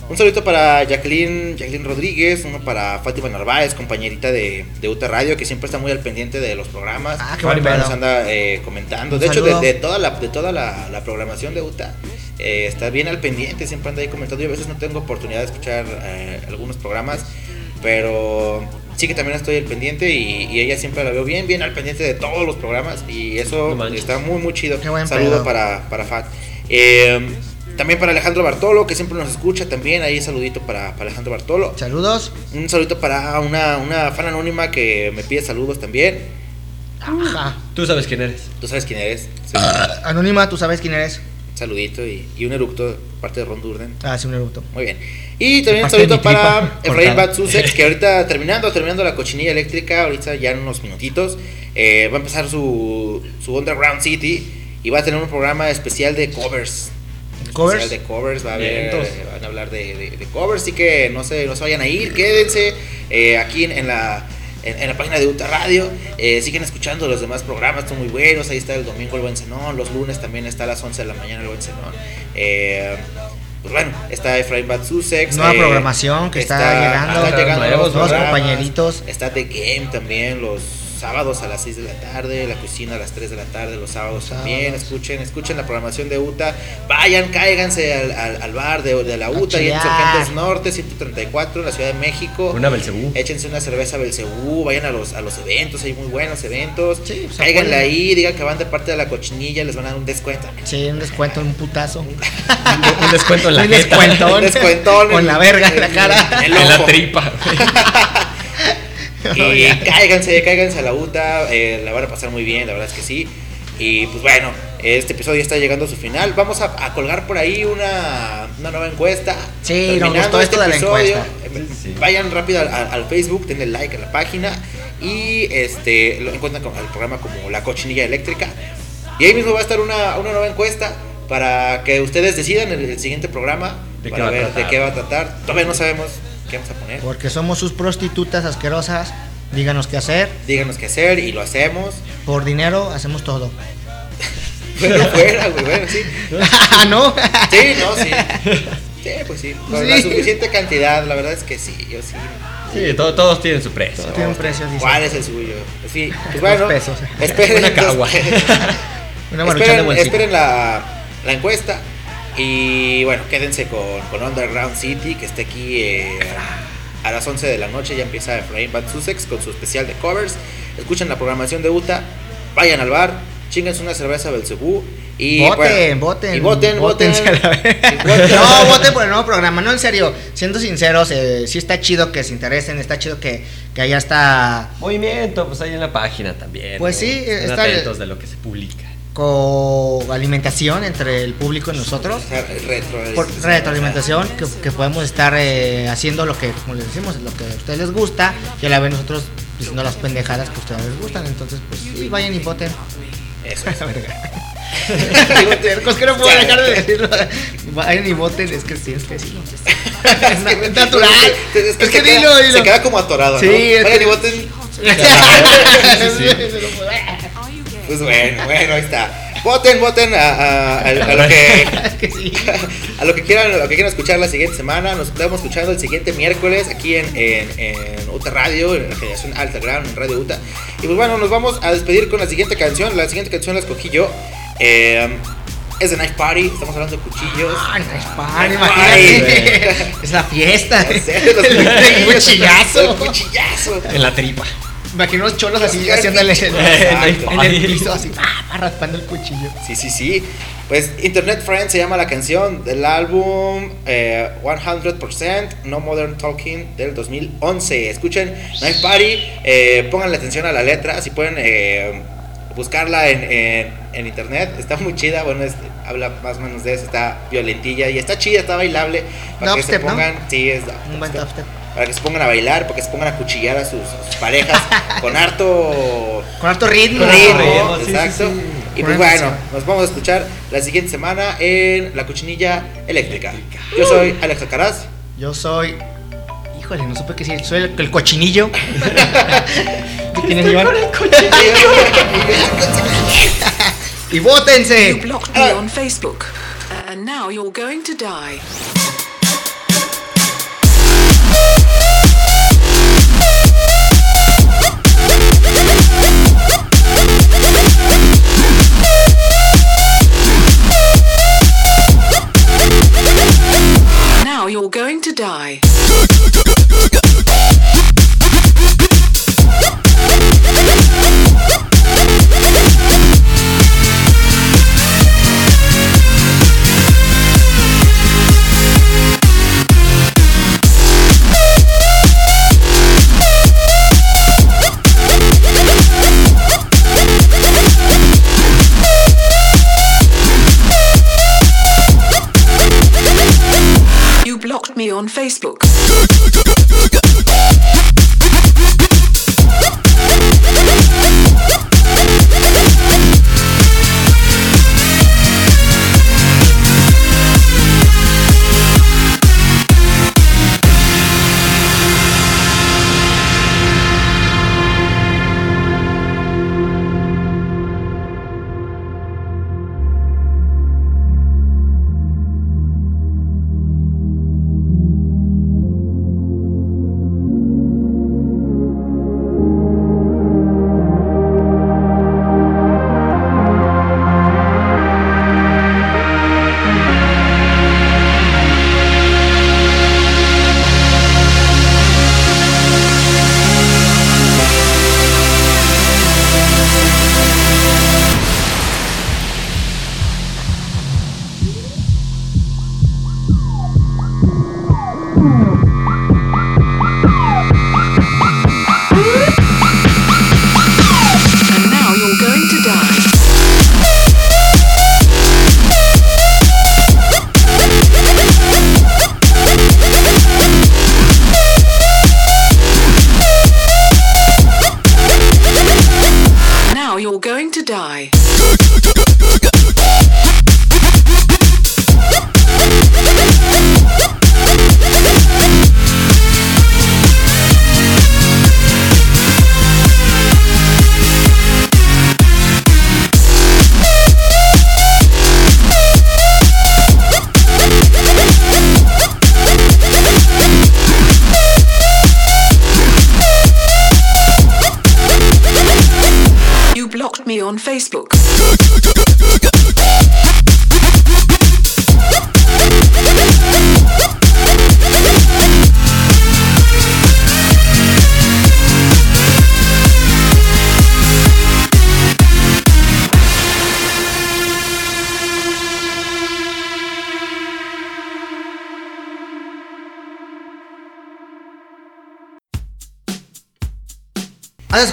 A: Un saludito para Jacqueline, Jacqueline Rodríguez, uno para Fátima Narváez, compañerita de, de UTA Radio, que siempre está muy al pendiente de los programas.
B: Ah, qué buen
A: Siempre
B: pedo.
A: nos anda eh, comentando.
B: Un
A: de hecho, de,
B: saludo.
A: de toda la, de toda la, la programación de UTA, eh, está bien al pendiente, siempre anda ahí comentando. Yo a veces no tengo oportunidad de escuchar eh, algunos programas, pero sí que también estoy al pendiente y, y ella siempre la veo bien, bien al pendiente de todos los programas y eso
C: No
A: está muy, muy chido.
B: Qué buen
A: Saludo
B: pedo.
A: para, para Fat. Eh, también para Alejandro Bartolo, que siempre nos escucha también. Ahí saludito para, para Alejandro Bartolo.
B: Saludos.
A: Un saludito para una, una fan anónima que me pide saludos también.
B: Ajá.
C: Tú sabes quién eres.
A: Tú sabes quién eres. Sí,
B: Anónima, tú sabes quién eres.
A: un saludito y, y un eructo, parte de Ron Durden.
B: Ah, sí, un eructo.
A: Muy bien. Y también un
B: de tripa
A: para Efraín. Batsusex, que ahorita terminando, terminando la cochinilla eléctrica, ahorita ya en unos minutitos, eh, va a empezar su, su Underground City y va a tener un programa especial de covers.
B: Covers.
A: De covers, va a haber, eh, van a hablar de, de- de covers, así que no se, no se vayan a ir, quédense eh, aquí en, en la... En, en la página de Uta Radio, eh, siguen escuchando los demás programas, están muy buenos. Ahí está el domingo el buen cenón, los lunes también está a las 11 de la mañana el buen cenón. Eh, pues bueno, está Efraín Batsusex.
B: Nueva
A: eh,
B: programación que está llegando.
A: están llegando
C: Nuevos
A: nuevos
B: compañeritos.
A: Está The Game también, los, sábados a las 6 de la tarde, la cocina a las 3 de la tarde, los sábados también. Escuchen, escuchen la programación de UTA. Vayan, cáiganse al, al- al bar de, de la UTA y en. Insurgentes Norte, 134, en la Ciudad de México.
C: Una Belcebú.
A: Échense una cerveza Belcebú, vayan a los, a los eventos, hay muy buenos eventos.
B: Sí, pues,
A: Cáiganle ahí, digan que van de parte de la cochinilla, les van a dar un descuento.
B: Sí, un descuento, un putazo.
C: Un descuento en la
B: un
C: jeta.
B: descuentón.
A: Un descuentón
B: Con la verga en la cara.
A: en
C: la
A: ojo.
C: tripa.
A: Y cáiganse, cáiganse a la UTA, eh, la van a pasar muy bien, la verdad es que sí. Y pues bueno, este episodio ya está llegando a su final. Vamos a, a colgar por ahí una, una nueva encuesta.
B: Sí, nos
A: Terminando
B: gustó esto de la encuesta.
A: eh,
C: Sí.
A: Vayan rápido al, al- Facebook, denle like a la página y este lo encuentran con el programa como La Cochinilla Eléctrica. Y ahí mismo va a estar una, una nueva encuesta para que ustedes decidan en el siguiente programa
C: ¿De qué
A: para
C: va a
A: ver
C: tratar?
A: de qué va a tratar. Todavía no sabemos qué vamos a poner.
B: Porque somos sus prostitutas asquerosas. Díganos qué hacer.
A: Díganos qué hacer y lo hacemos.
B: Por dinero hacemos todo.
A: Bueno, fuera, güey, bueno, sí.
B: Ah, ¿No?
A: Sí, no, sí. Sí, pues sí. Con la suficiente cantidad, la verdad es que sí, yo sí.
C: Sí, todo- todos tienen su precio.
B: Todo tiene un precio, dice.
A: ¿Cuál es el suyo? Sí, pues bueno.
B: Dos pesos.
A: Esperen,
C: Una cagua.
B: Una maruchan de
A: esperen,
B: bolsillo.
A: esperen la, la encuesta. Y bueno, quédense con, con Underground City, que está aquí eh, a las 11 de la noche. Ya empieza Efraín Bad Sussex con su especial de covers. Escuchen la programación de UTA. Vayan al bar. Chinguense una cerveza Belcebú. Y
B: voten,
A: bueno,
B: voten.
A: Y voten, voten.
B: No, voten por el nuevo programa. No, en serio. Siendo sinceros, eh, sí está chido que se interesen. Está chido que, que allá está
C: Movimiento, pues ahí en la página también.
B: Pues
C: ¿no?
B: sí,
C: Estén
B: está-
C: atentos de lo que se publica.
B: Con alimentación entre el público y nosotros.
A: O sea, retro-
B: Por retroalimentación, que, que podemos estar eh, haciendo lo que, como les decimos, lo que a ustedes les gusta. Y a la vez nosotros diciendo las pendejadas que a ustedes les gustan. Entonces, pues sí, vayan y voten.
A: Eso es.
B: Es que no puedo dejar de decirlo. Vayan y voten, es que sí, es que sí. Es, na- es natural.
A: Es que,
B: Es que
A: se,
B: dilo,
A: queda,
B: dilo.
A: se queda como atorado.
B: Sí,
A: Vayan
B: que-
A: y voten. Pues bueno, bueno, ahí está. Voten, voten a, a- a- a lo que a lo que quieran, a lo que quieran escuchar la siguiente semana. Nos estamos escuchando el siguiente miércoles aquí en, en, en UTA Radio, en la generación Alta Ground, en Radio UTA. Y pues bueno, nos vamos a despedir con la siguiente canción. La siguiente canción la escogí yo. Eh, es de Night Party, estamos hablando de cuchillos.
B: Ah, nice party, imagínate.
A: party.
B: Es la fiesta.
A: Ya sé, los
B: cuchillazo.
A: el cuchillazo.
C: En la tripa.
B: Imagino unos cholos así haciéndole en, el piso así, ah, raspando el cuchillo.
A: Sí, sí, sí. Pues Internet Friends se llama la canción del álbum eh, 100% No Modern Talking del 2011. Escuchen Night Party, eh, pónganle atención a la letra, si pueden eh, buscarla en, en- en internet. Está muy chida, bueno, es- habla más o menos de eso, está violentilla y está chida, está bailable. Para que se
B: Dubstep, ¿no?
A: pongan, sí, es
B: Un
A: dubstep. Para que se pongan a bailar, para que se pongan a cuchillar a sus, sus parejas con harto
B: Con alto ritmo.
A: ritmo,
C: ritmo, sí,
A: exacto.
C: sí, sí.
A: Y
B: Con
A: pues bueno, nos vamos a escuchar la siguiente semana en La Cochinilla Eléctrica. Yo soy Alex Alcaraz.
B: Yo soy. Híjole, no supe qué decir. Soy el, el cochinillo. ¿Tú quién es Iván? Y votense.
H: You blocked me on Facebook, and now you're going to die. To die. Facebook.